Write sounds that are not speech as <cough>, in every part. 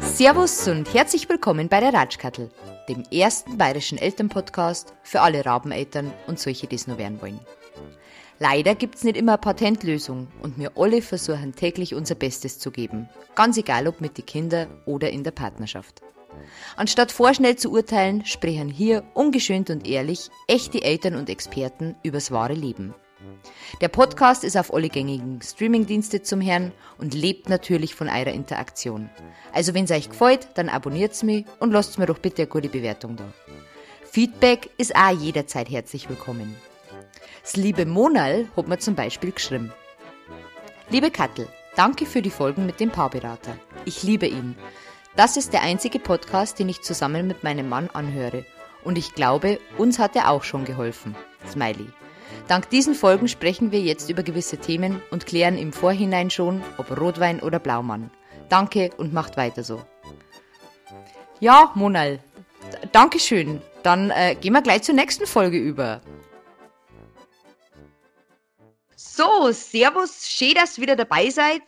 Servus und herzlich willkommen bei der Ratschkattel, dem ersten bayerischen Elternpodcast für alle Rabeneltern und solche, die es nur werden wollen. Leider gibt es nicht immer eine Patentlösung und wir alle versuchen täglich unser Bestes zu geben, ganz egal ob mit den Kindern oder in der Partnerschaft. Anstatt vorschnell zu urteilen, sprechen hier ungeschönt und ehrlich echte Eltern und Experten übers wahre Leben. Der Podcast ist auf alle gängigen Streamingdienste zum Herrn und lebt natürlich von eurer Interaktion. Also wenn es euch gefällt, dann abonniert's mich und lasst mir doch bitte eine gute Bewertung da. Feedback ist auch jederzeit herzlich willkommen. Das liebe Monal hat mir zum Beispiel geschrieben. Liebe Kattel, danke für die Folgen mit dem Paarberater. Ich liebe ihn. Das ist der einzige Podcast, den ich zusammen mit meinem Mann anhöre. Und ich glaube, uns hat er auch schon geholfen. Smiley. Dank diesen Folgen sprechen wir jetzt über gewisse Themen und klären im Vorhinein schon, ob Rotwein oder Blaumann. Danke und macht weiter so. Ja, Monal, Dankeschön. Dann äh, gehen wir gleich zur nächsten Folge über. So, Servus, schön, dass ihr wieder dabei seid.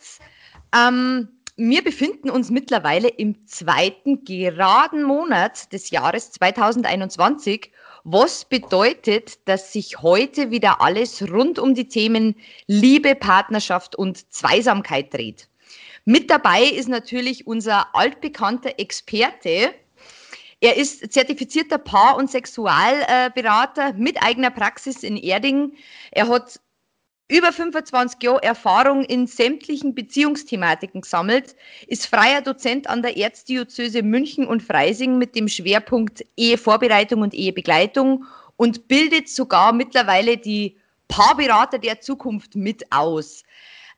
Ähm, wir befinden uns mittlerweile im zweiten geraden Monat des Jahres 2021 was bedeutet, dass sich heute wieder alles rund um die Themen Liebe, Partnerschaft und Zweisamkeit dreht. Mit dabei ist natürlich unser altbekannter Experte. Er ist zertifizierter Paar- und Sexualberater mit eigener Praxis in Erding. Er hat über 25 Jahre Erfahrung in sämtlichen Beziehungsthematiken gesammelt, ist freier Dozent an der Erzdiözese München und Freising mit dem Schwerpunkt Ehevorbereitung und Ehebegleitung und bildet sogar mittlerweile die Paarberater der Zukunft mit aus.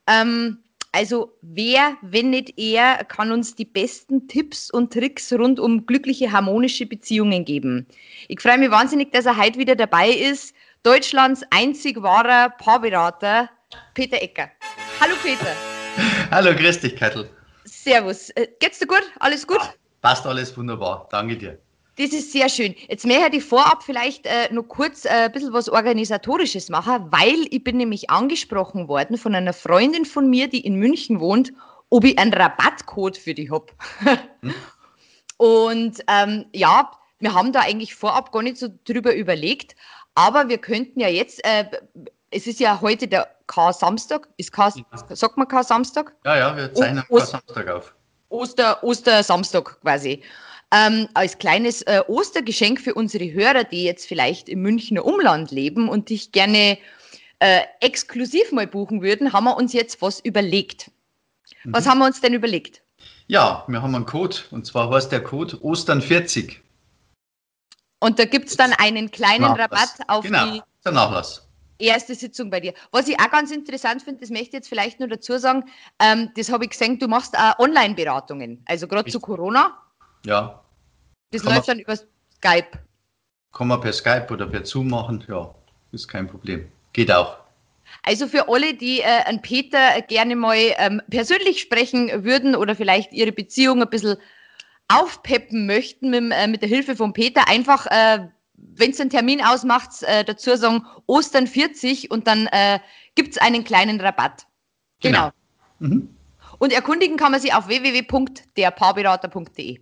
Ähm, also wer, wenn nicht er, kann uns die besten Tipps und Tricks rund um glückliche, harmonische Beziehungen geben. Ich freue mich wahnsinnig, dass er heute wieder dabei ist. Deutschlands einzig wahrer Paarberater, Peter Ecker. Hallo Peter. Hallo, grüß dich, Kettel. Servus. Äh, geht's dir gut? Alles gut? Ja, passt alles wunderbar. Danke dir. Das ist sehr schön. Jetzt möchte ich vorab vielleicht äh, noch kurz äh, ein bisschen was Organisatorisches machen, weil ich bin nämlich angesprochen worden von einer Freundin von mir, die in München wohnt, ob ich einen Rabattcode für die habe. hm? <laughs> Und ähm, ja, wir haben da eigentlich vorab gar nicht so drüber überlegt, aber wir könnten ja jetzt, äh, es ist ja heute der K-Samstag, ist K, sagt man K-Samstag? Ja, ja, wir zeichnen K-Samstag auf. Oster, Ostersamstag quasi. Ähm, als kleines äh, Ostergeschenk für unsere Hörer, die jetzt vielleicht im Münchner Umland leben und dich gerne äh, exklusiv mal buchen würden, haben wir uns jetzt was überlegt. Mhm. Was haben wir uns denn überlegt? Ja, wir haben einen Code und zwar heißt der Code Ostern 40. Und da gibt es dann einen kleinen Nachlass. Rabatt auf genau, die der Nachlass. erste Sitzung bei dir. Was ich auch ganz interessant finde, das möchte ich jetzt vielleicht nur dazu sagen, ähm, das habe ich gesehen, du machst auch Online-Beratungen, also gerade zu Corona. Ja. Das kann läuft dann über Skype. Kann man per Skype oder per Zoom machen, ja, ist kein Problem. Geht auch. Also für alle, die äh, an Peter gerne mal ähm, persönlich sprechen würden oder vielleicht ihre Beziehung ein bisschen aufpeppen möchten mit, äh, mit der Hilfe von Peter, einfach, äh, wenn es einen Termin ausmacht, äh, dazu sagen Ostern 40 und dann äh, gibt es einen kleinen Rabatt. Genau. genau. Mhm. Und erkundigen kann man sich auf www.derpaarberater.de.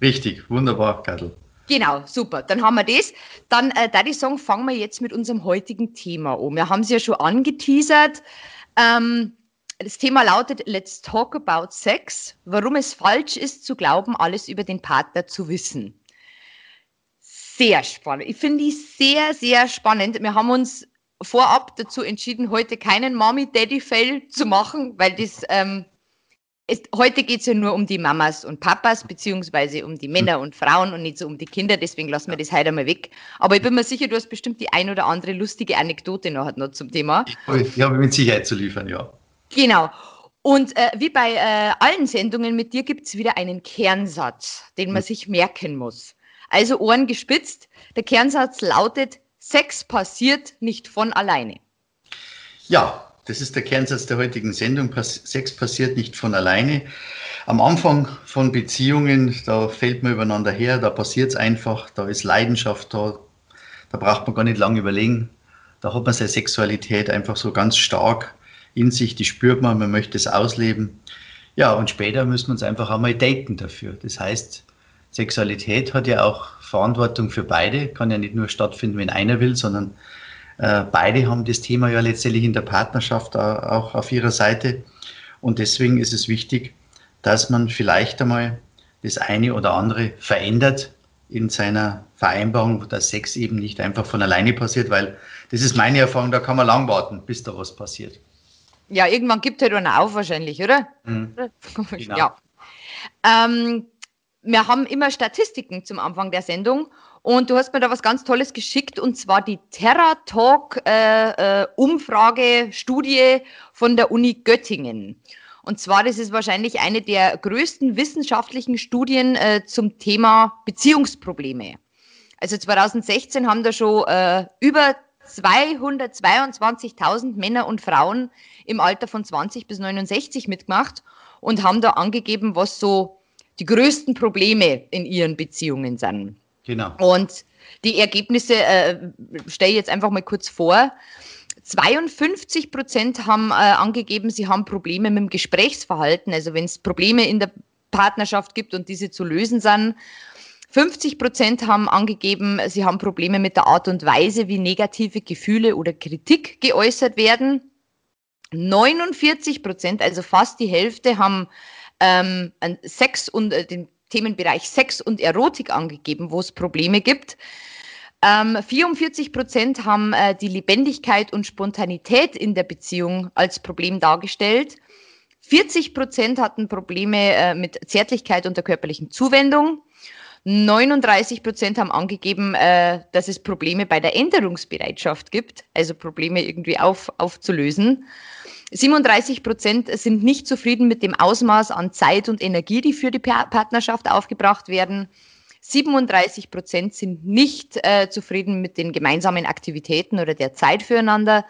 Richtig, wunderbar, Kattel. Genau, super. Dann haben wir das. Dann, äh, da die Song, fangen wir jetzt mit unserem heutigen Thema um. Wir haben es ja schon angeteasert. Ähm, das Thema lautet Let's Talk About Sex, warum es falsch ist zu glauben, alles über den Partner zu wissen. Sehr spannend. Ich finde die sehr, sehr spannend. Wir haben uns vorab dazu entschieden, heute keinen Mommy-Daddy-Fail zu machen, weil das ähm, ist, heute geht es ja nur um die Mamas und Papas, beziehungsweise um die Männer und Frauen und nicht so um die Kinder, deswegen lassen wir das heute einmal weg. Aber ich bin mir sicher, du hast bestimmt die ein oder andere lustige Anekdote noch, noch zum Thema. Ich habe mit Sicherheit zu liefern, ja. Genau. Und äh, wie bei äh, allen Sendungen mit dir gibt es wieder einen Kernsatz, den man sich merken muss. Also Ohren gespitzt. Der Kernsatz lautet, Sex passiert nicht von alleine. Ja, das ist der Kernsatz der heutigen Sendung. Sex passiert nicht von alleine. Am Anfang von Beziehungen, da fällt man übereinander her, da passiert es einfach, da ist Leidenschaft da, da braucht man gar nicht lange überlegen. Da hat man seine Sexualität einfach so ganz stark in sich, die spürt man, man möchte es ausleben. Ja, und später müssen wir uns einfach einmal daten dafür. Das heißt, Sexualität hat ja auch Verantwortung für beide, kann ja nicht nur stattfinden, wenn einer will, sondern äh, beide haben das Thema ja letztendlich in der Partnerschaft auch auf ihrer Seite. Und deswegen ist es wichtig, dass man vielleicht einmal das eine oder andere verändert in seiner Vereinbarung, dass Sex eben nicht einfach von alleine passiert, weil das ist meine Erfahrung, da kann man lang warten, bis da was passiert. Ja, irgendwann gibt halt einer auf wahrscheinlich, oder? Mhm. <laughs> Genau. Ja. Ähm, wir haben immer Statistiken zum Anfang der Sendung und du hast mir da was ganz Tolles geschickt und zwar die TerraTalk äh, äh, Umfrage Studie von der Uni Göttingen. Und zwar, das ist wahrscheinlich eine der größten wissenschaftlichen Studien äh, zum Thema Beziehungsprobleme. Also 2016 haben da schon äh, über 222.000 Männer und Frauen im Alter von 20 bis 69 mitgemacht und haben da angegeben, was so die größten Probleme in ihren Beziehungen sind. Genau. Und die Ergebnisse äh, stelle ich jetzt einfach mal kurz vor. 52 Prozent haben äh, angegeben, sie haben Probleme mit dem Gesprächsverhalten, also wenn es Probleme in der Partnerschaft gibt und diese zu lösen sind. 50 Prozent haben angegeben, sie haben Probleme mit der Art und Weise, wie negative Gefühle oder Kritik geäußert werden. 49 Prozent, also fast die Hälfte, haben ähm, Sex und äh, den Themenbereich Sex und Erotik angegeben, wo es Probleme gibt. Ähm, 44 Prozent haben äh, die Lebendigkeit und Spontanität in der Beziehung als Problem dargestellt. 40 Prozent hatten Probleme äh, mit Zärtlichkeit und der körperlichen Zuwendung. 39 Prozent haben angegeben, äh, dass es Probleme bei der Änderungsbereitschaft gibt, also Probleme irgendwie auf, aufzulösen. 37 Prozent sind nicht zufrieden mit dem Ausmaß an Zeit und Energie, die für die Partnerschaft aufgebracht werden. 37 Prozent sind nicht äh, zufrieden mit den gemeinsamen Aktivitäten oder der Zeit füreinander.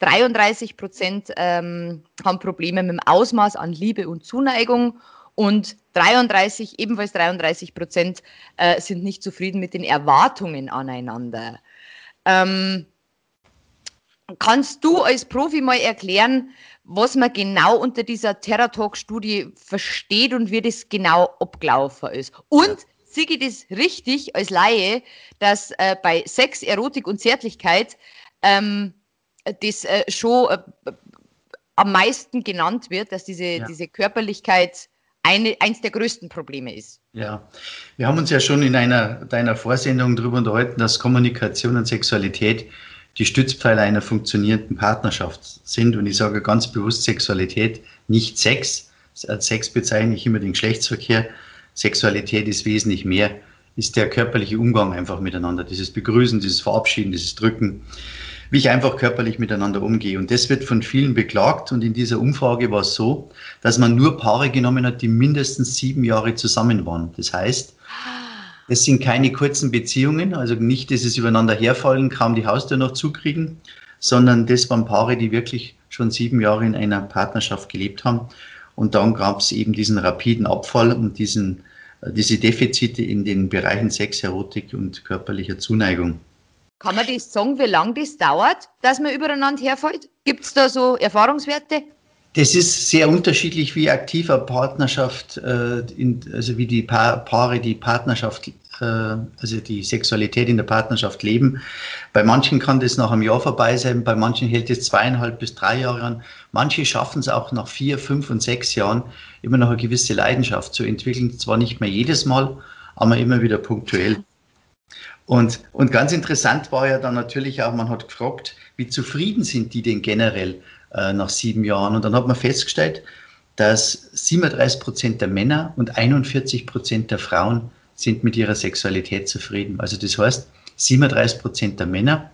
33 Prozent ähm, haben Probleme mit dem Ausmaß an Liebe und Zuneigung und 33, ebenfalls 33 Prozent äh, sind nicht zufrieden mit den Erwartungen aneinander. Ähm, Kannst du als Profi mal erklären, was man genau unter dieser TerraTalk-Studie versteht und wie das genau abgelaufen ist? Und ja. sehe ich das richtig als Laie, dass äh, bei Sex, Erotik und Zärtlichkeit ähm, das äh, schon äh, am meisten genannt wird, dass diese, ja. diese Körperlichkeit eine, eins der größten Probleme ist. Ja, wir haben uns ja schon in einer deiner Vorsendungen darüber unterhalten, dass Kommunikation und Sexualität die Stützpfeiler einer funktionierenden Partnerschaft sind. Und ich sage ganz bewusst Sexualität, nicht Sex. Als Sex bezeichne ich immer den Geschlechtsverkehr. Sexualität ist wesentlich mehr, ist der körperliche Umgang einfach miteinander. Dieses Begrüßen, dieses Verabschieden, dieses Drücken, wie ich einfach körperlich miteinander umgehe. Und das wird von vielen beklagt. Und in dieser Umfrage war es so, dass man nur Paare genommen hat, die mindestens sieben Jahre zusammen waren. Das heißt, es sind keine kurzen Beziehungen, also nicht dieses übereinander herfallen, kaum die Haustür noch zukriegen, sondern das waren Paare, die wirklich schon sieben Jahre in einer Partnerschaft gelebt haben. Und dann gab es eben diesen rapiden Abfall und diesen, äh, diese Defizite in den Bereichen Sex, Erotik und körperlicher Zuneigung. Kann man das sagen, wie lange das dauert, dass man übereinander herfällt? Gibt es da so Erfahrungswerte? Das ist sehr unterschiedlich, wie aktiv eine Partnerschaft, äh, in, also wie die pa Paare die Partnerschaft, äh, also die Sexualität in der Partnerschaft leben. Bei manchen kann das nach einem Jahr vorbei sein, bei manchen hält es zweieinhalb bis drei Jahre an. Manche schaffen es auch nach vier, fünf und sechs Jahren immer noch eine gewisse Leidenschaft zu entwickeln. Zwar nicht mehr jedes Mal, aber immer wieder punktuell. Und, und ganz interessant war ja dann natürlich auch, man hat gefragt, wie zufrieden sind die denn generell äh, nach sieben Jahren. Und dann hat man festgestellt, dass 37 Prozent der Männer und 41 Prozent der Frauen sind mit ihrer Sexualität zufrieden. Also das heißt, 37 Prozent der Männer,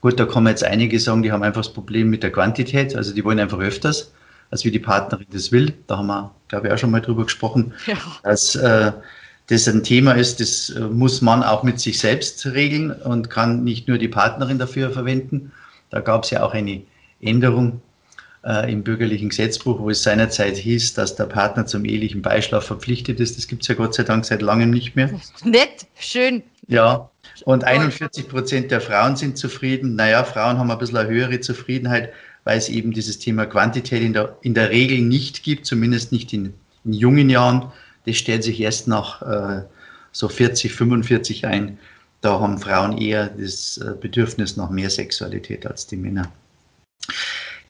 gut, da kann man jetzt einige sagen, die haben einfach das Problem mit der Quantität, also die wollen einfach öfters, als wie die Partnerin das will. Da haben wir, glaube ich, auch schon mal drüber gesprochen, ja. dass äh, das ein Thema ist, das äh, muss man auch mit sich selbst regeln und kann nicht nur die Partnerin dafür verwenden. Da gab es ja auch eine Änderung. äh, im bürgerlichen Gesetzbuch, wo es seinerzeit hieß, dass der Partner zum ehelichen Beischlaf verpflichtet ist. Das gibt es ja Gott sei Dank seit langem nicht mehr. Nett, schön. Ja, und 41 Prozent der Frauen sind zufrieden. Naja, Frauen haben ein bisschen eine höhere Zufriedenheit, weil es eben dieses Thema Quantität in der, in der Regel nicht gibt, zumindest nicht in, in jungen Jahren. Das stellt sich erst nach äh, so 40, 45 ein. Da haben Frauen eher das äh, Bedürfnis nach mehr Sexualität als die Männer.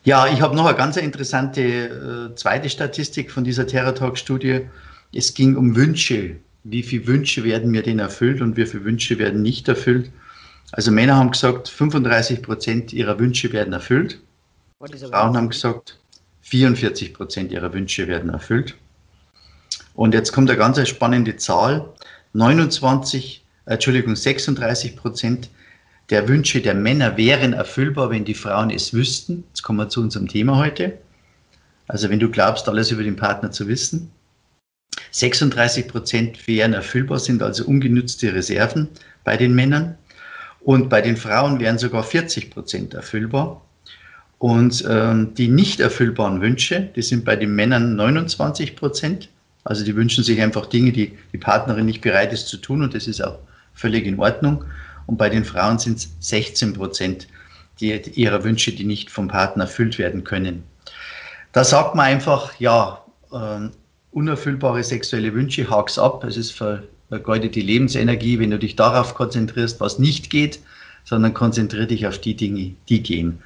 Ja, ich habe noch eine ganz interessante äh, zweite Statistik von dieser TerraTalk-Studie. Es ging um Wünsche. Wie viele Wünsche werden mir denn erfüllt und wie viele Wünsche werden nicht erfüllt? Also Männer haben gesagt, 35 Prozent ihrer Wünsche werden erfüllt. Frauen haben gesagt, 44 Prozent ihrer Wünsche werden erfüllt. Und jetzt kommt eine ganz spannende Zahl. 29, äh, Entschuldigung, 36 Prozent der Wünsche der Männer wären erfüllbar, wenn die Frauen es wüssten. Jetzt kommen wir zu unserem Thema heute. Also wenn du glaubst, alles über den Partner zu wissen. 36 Prozent wären erfüllbar, sind also ungenutzte Reserven bei den Männern. Und bei den Frauen wären sogar 40 Prozent erfüllbar. Und ähm, die nicht erfüllbaren Wünsche, die sind bei den Männern 29 Prozent. Also die wünschen sich einfach Dinge, die die Partnerin nicht bereit ist zu tun und das ist auch völlig in Ordnung. Und bei den Frauen sind es 16 Prozent die, ihrer Wünsche, die nicht vom Partner erfüllt werden können. Da sagt man einfach, ja, äh, unerfüllbare sexuelle Wünsche, hak's ab. Es ist vergeudete Lebensenergie, wenn du dich darauf konzentrierst, was nicht geht, sondern konzentriere dich auf die Dinge, die gehen.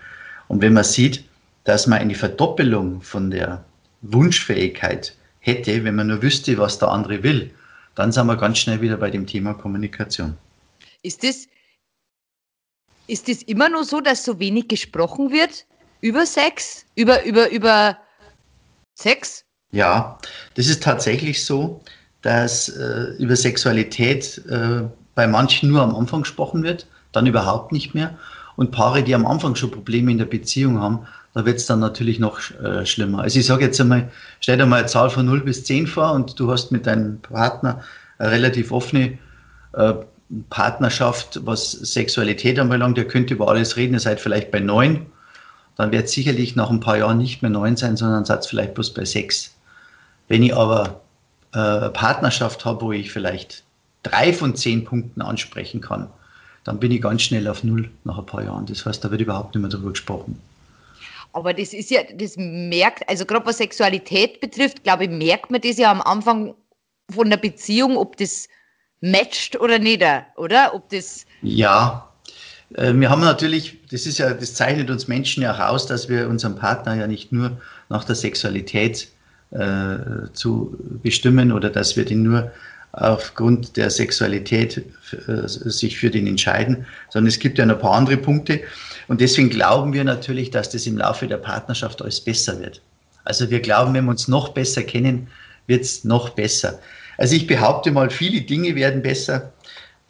Und wenn man sieht, dass man eine Verdoppelung von der Wunschfähigkeit hätte, wenn man nur wüsste, was der andere will, dann sind wir ganz schnell wieder bei dem Thema Kommunikation. Ist das, ist immer nur so, dass so wenig gesprochen wird über Sex? Über, über, über Sex? Ja, das ist tatsächlich so, dass äh, über Sexualität äh, bei manchen nur am Anfang gesprochen wird, dann überhaupt nicht mehr. Und Paare, die am Anfang schon Probleme in der Beziehung haben, da wird es dann natürlich noch äh, schlimmer. Also ich sage jetzt einmal, stell dir mal eine Zahl von 0 bis 10 vor und du hast mit deinem Partner eine relativ offene äh, Partnerschaft, was Sexualität anbelangt, ihr könnt über alles reden, ihr seid vielleicht bei neun, dann wird es sicherlich nach ein paar Jahren nicht mehr neun sein, sondern seid vielleicht bloß bei sechs. Wenn ich aber äh, eine Partnerschaft habe, wo ich vielleicht drei von zehn Punkten ansprechen kann, dann bin ich ganz schnell auf null nach ein paar Jahren. Das heißt, da wird überhaupt nicht mehr darüber gesprochen. Aber das ist ja, das merkt, also gerade was Sexualität betrifft, glaube ich, merkt man das ja am Anfang von der Beziehung, ob das matcht oder nicht, oder? Ob das. Ja, äh, wir haben natürlich, das ist ja, das zeichnet uns Menschen ja auch aus, dass wir unseren Partner ja nicht nur nach der Sexualität äh, zu bestimmen oder dass wir den nur aufgrund der Sexualität äh, sich für den entscheiden, sondern es gibt ja noch ein paar andere Punkte. Und deswegen glauben wir natürlich, dass das im Laufe der Partnerschaft alles besser wird. Also wir glauben, wenn wir uns noch besser kennen, wird es noch besser. Also ich behaupte mal, viele Dinge werden besser,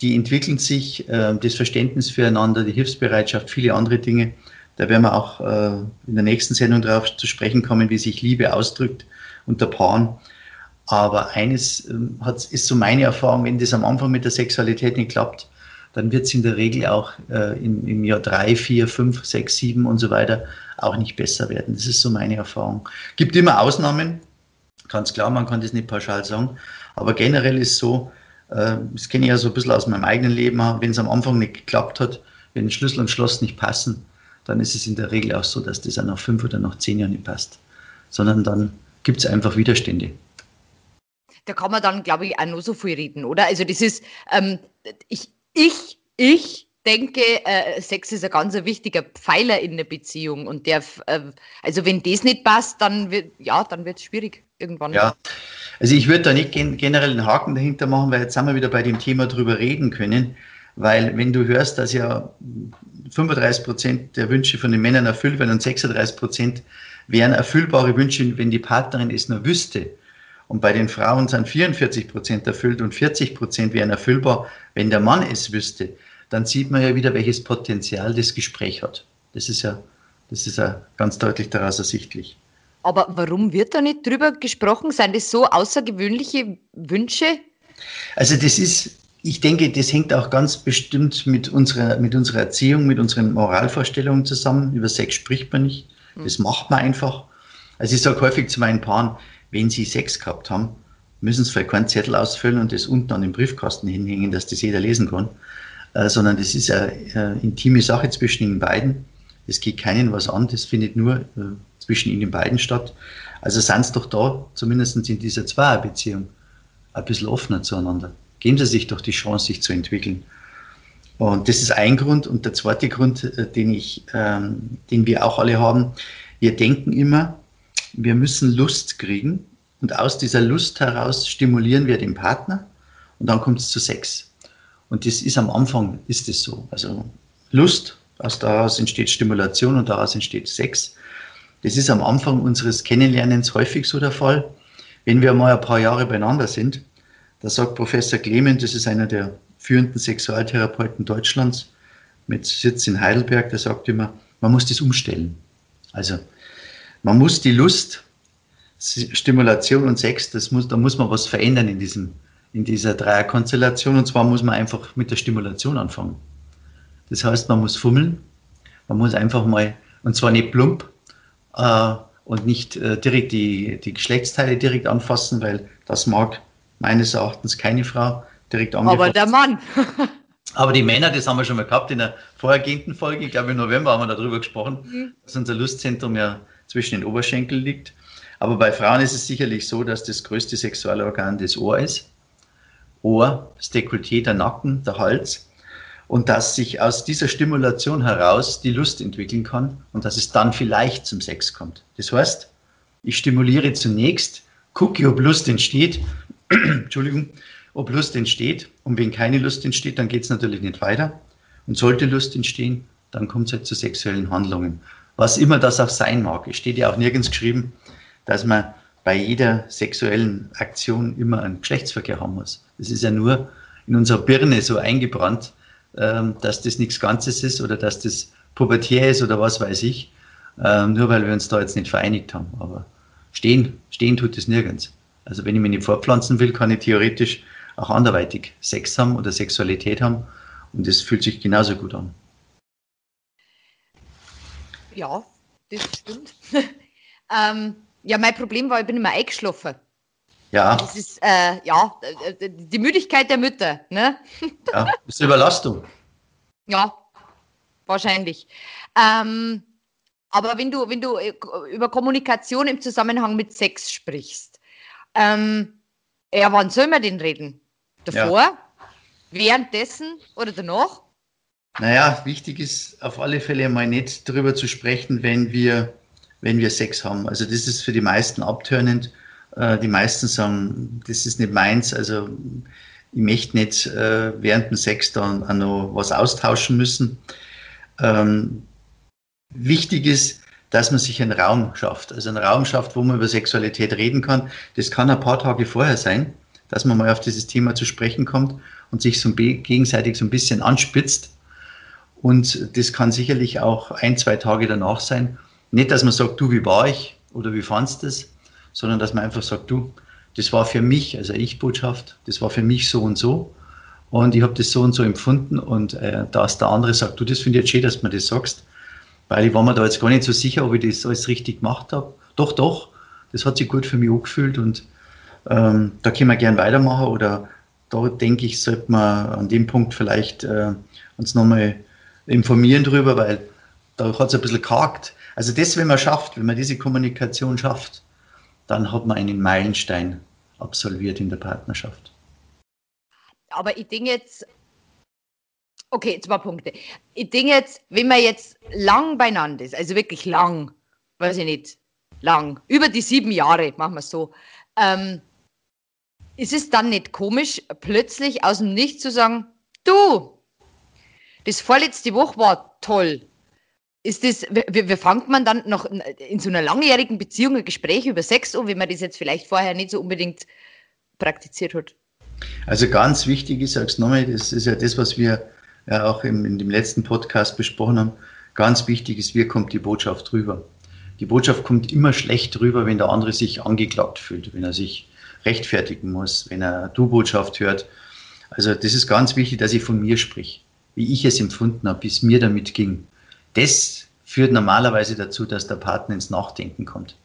die entwickeln sich, äh, das Verständnis füreinander, die Hilfsbereitschaft, viele andere Dinge. Da werden wir auch äh, in der nächsten Sendung darauf zu sprechen kommen, wie sich Liebe ausdrückt unter Paaren. Aber eines ähm, hat, ist so meine Erfahrung, wenn das am Anfang mit der Sexualität nicht klappt, dann wird es in der Regel auch äh, im, im Jahr drei, vier, fünf, sechs, sieben und so weiter auch nicht besser werden. Das ist so meine Erfahrung. Gibt immer Ausnahmen, ganz klar, man kann das nicht pauschal sagen. Aber generell ist so, äh, das kenne ich ja so ein bisschen aus meinem eigenen Leben, wenn es am Anfang nicht geklappt hat, wenn Schlüssel und Schloss nicht passen, dann ist es in der Regel auch so, dass das auch nach fünf oder nach zehn Jahren nicht passt. Sondern dann gibt es einfach Widerstände. Da kann man dann, glaube ich, auch nur so viel reden, oder? Also das ist, ähm, ich, ich, ich denke, äh, Sex ist ein ganz wichtiger Pfeiler in der Beziehung und der, äh, also wenn das nicht passt, dann wird, ja, dann wird es schwierig irgendwann. Ja, also ich würde da nicht gen generell einen Haken dahinter machen, weil jetzt sind wir wieder bei dem Thema drüber reden können. Weil wenn du hörst, dass ja 35 Prozent der Wünsche von den Männern erfüllt werden und 36 Prozent wären erfüllbare Wünsche, wenn die Partnerin es nur wüsste. Und bei den Frauen sind 44 Prozent erfüllt und 40 Prozent wären erfüllbar, wenn der Mann es wüsste. Dann sieht man ja wieder, welches Potenzial das Gespräch hat. Das ist ja, das ist ja ganz deutlich daraus ersichtlich. Aber warum wird da nicht drüber gesprochen? Sind das so außergewöhnliche Wünsche? Also das ist, ich denke, das hängt auch ganz bestimmt mit unserer, mit unserer Erziehung, mit unseren Moralvorstellungen zusammen. Über Sex spricht man nicht. Mhm. Das macht man einfach. Also ich sage häufig zu meinen Paaren, wenn sie Sex gehabt haben, müssen sie vielleicht keinen Zettel ausfüllen und das unten an den Briefkasten hinhängen, dass das jeder lesen kann, äh, sondern das ist eine, eine, intime Sache zwischen ihnen beiden. Es geht keinen was an, das findet nur äh, zwischen ihnen beiden statt. Also seien sie doch da, zumindest in dieser Zweierbeziehung, ein bisschen offener zueinander. Geben Sie sich doch die Chance, sich zu entwickeln. Und das ist ein Grund. Und der zweite Grund, äh, den, ich, ähm, den wir auch alle haben, wir denken immer, wir müssen Lust kriegen und aus dieser Lust heraus stimulieren wir den Partner und dann kommt es zu Sex. Und das ist am Anfang, ist es so. Also Lust, aus daraus entsteht Stimulation und daraus entsteht Sex. Das ist am Anfang unseres Kennenlernens häufig so der Fall. Wenn wir mal ein paar Jahre beieinander sind, da sagt Professor Clement, das ist einer der führenden Sexualtherapeuten Deutschlands mit Sitz in Heidelberg, der sagt immer, man muss das umstellen. Also man muss die Lust, Stimulation und Sex, das muss, da muss man was verändern in, diesem, in dieser Dreierkonstellation. Und zwar muss man einfach mit der Stimulation anfangen. Das heißt, man muss fummeln, man muss einfach mal, und zwar nicht plump äh, und nicht äh, direkt die, die Geschlechtsteile direkt anfassen, weil das mag meines Erachtens keine Frau direkt angefasst. Aber der Mann. <laughs> Aber die Männer, das haben wir schon mal gehabt in der vorhergehenden Folge, ich glaube im November haben wir darüber gesprochen, mhm. dass unser Lustzentrum ja zwischen den Oberschenkeln liegt. Aber bei Frauen ist es sicherlich so, dass das größte Sexualorgan das Ohr ist. Ohr, das Dekolleté, der Nacken, der Hals. Und dass sich aus dieser Stimulation heraus die Lust entwickeln kann und dass es dann vielleicht zum Sex kommt. Das heißt, ich stimuliere zunächst, gucke, ob Lust entsteht, <clears throat> Entschuldigung, ob Lust entsteht. Und wenn keine Lust entsteht, dann geht es natürlich nicht weiter. Und sollte Lust entstehen, dann kommt es halt zu sexuellen Handlungen. Was immer das auch sein mag. Es steht ja auch nirgends geschrieben, dass man bei jeder sexuellen Aktion immer einen Geschlechtsverkehr haben muss. Das ist ja nur in unserer Birne so eingebrannt, ähm, dass das nichts Ganzes ist oder dass das pubertär ist oder was weiß ich, ähm, nur weil wir uns da jetzt nicht vereinigt haben. Aber stehen, stehen tut es nirgends. Also wenn ich mich nicht fortpflanzen will, kann ich theoretisch auch anderweitig Sex haben oder Sexualität haben. Und das fühlt sich genauso gut an. Ja, das stimmt. <laughs> ähm, ja, mein Problem war, ich bin immer eingeschlafen. Ja. Das ist, äh, ja, die Müdigkeit der Mütter, ne? <laughs> ja, das ist Überlastung. Ja, wahrscheinlich. Ähm, aber wenn du, wenn du äh, über Kommunikation im Zusammenhang mit Sex sprichst, ähm, ja, wann soll man denn reden? Davor? Ja. Währenddessen oder danach? Naja, wichtig ist auf alle Fälle mal nicht darüber zu sprechen, wenn wir, wenn wir Sex haben. Also das ist für die meisten abtörnend. Äh, die meisten sagen, das ist nicht meins. Also ich möchte nicht äh, während dem Sex dann auch noch was austauschen müssen. Ähm, wichtig ist, dass man sich einen Raum schafft. Also einen Raum schafft, wo man über Sexualität reden kann. Das kann ein paar Tage vorher sein dass man mal auf dieses Thema zu sprechen kommt und sich so gegenseitig so ein bisschen anspitzt. Und das kann sicherlich auch ein, zwei Tage danach sein. Nicht, dass man sagt, du, wie war ich oder wie fandest du das, sondern dass man einfach sagt, du, das war für mich, also Ich-Botschaft, das war für mich so und so. Und ich habe das so und so empfunden. Und äh, dass der andere sagt, du, das finde ich jetzt schön, dass du mir das sagst, weil ich war mir da jetzt gar nicht so sicher, ob ich das alles richtig gemacht habe. Doch, doch, das hat sich gut für mich angefühlt und ähm, da können wir gern weitermachen oder da denke ich, sollte man an dem Punkt vielleicht äh, uns nochmal informieren drüber, weil da hat es ein bisschen gehakt. Also das, wenn man schafft, wenn man diese Kommunikation schafft, dann hat man einen Meilenstein absolviert in der Partnerschaft. Aber ich denke jetzt, okay, zwei Punkte. Ich denke jetzt, wenn man jetzt lang beieinander ist, also wirklich lang, weiß ich nicht, lang, über die sieben Jahre, machen wir es so, ähm, ist es dann nicht komisch, plötzlich aus dem Nichts zu sagen, du, das vorletzte Woche war toll. Ist das, wie, wie fängt man dann noch in so einer langjährigen Beziehung ein Gespräch über Sex an, wenn man das jetzt vielleicht vorher nicht so unbedingt praktiziert hat? Also ganz wichtig ist, sag's nochmal, das ist ja das, was wir ja auch im, in dem letzten Podcast besprochen haben. Ganz wichtig ist, wie kommt die Botschaft rüber? Die Botschaft kommt immer schlecht rüber, wenn der andere sich angeklagt fühlt, wenn er sich rechtfertigen muss, wenn er Du-Botschaft hört. Also das ist ganz wichtig, dass ich von mir sprich, wie ich es empfunden habe, wie es mir damit ging. Das führt normalerweise dazu, dass der Partner ins Nachdenken kommt.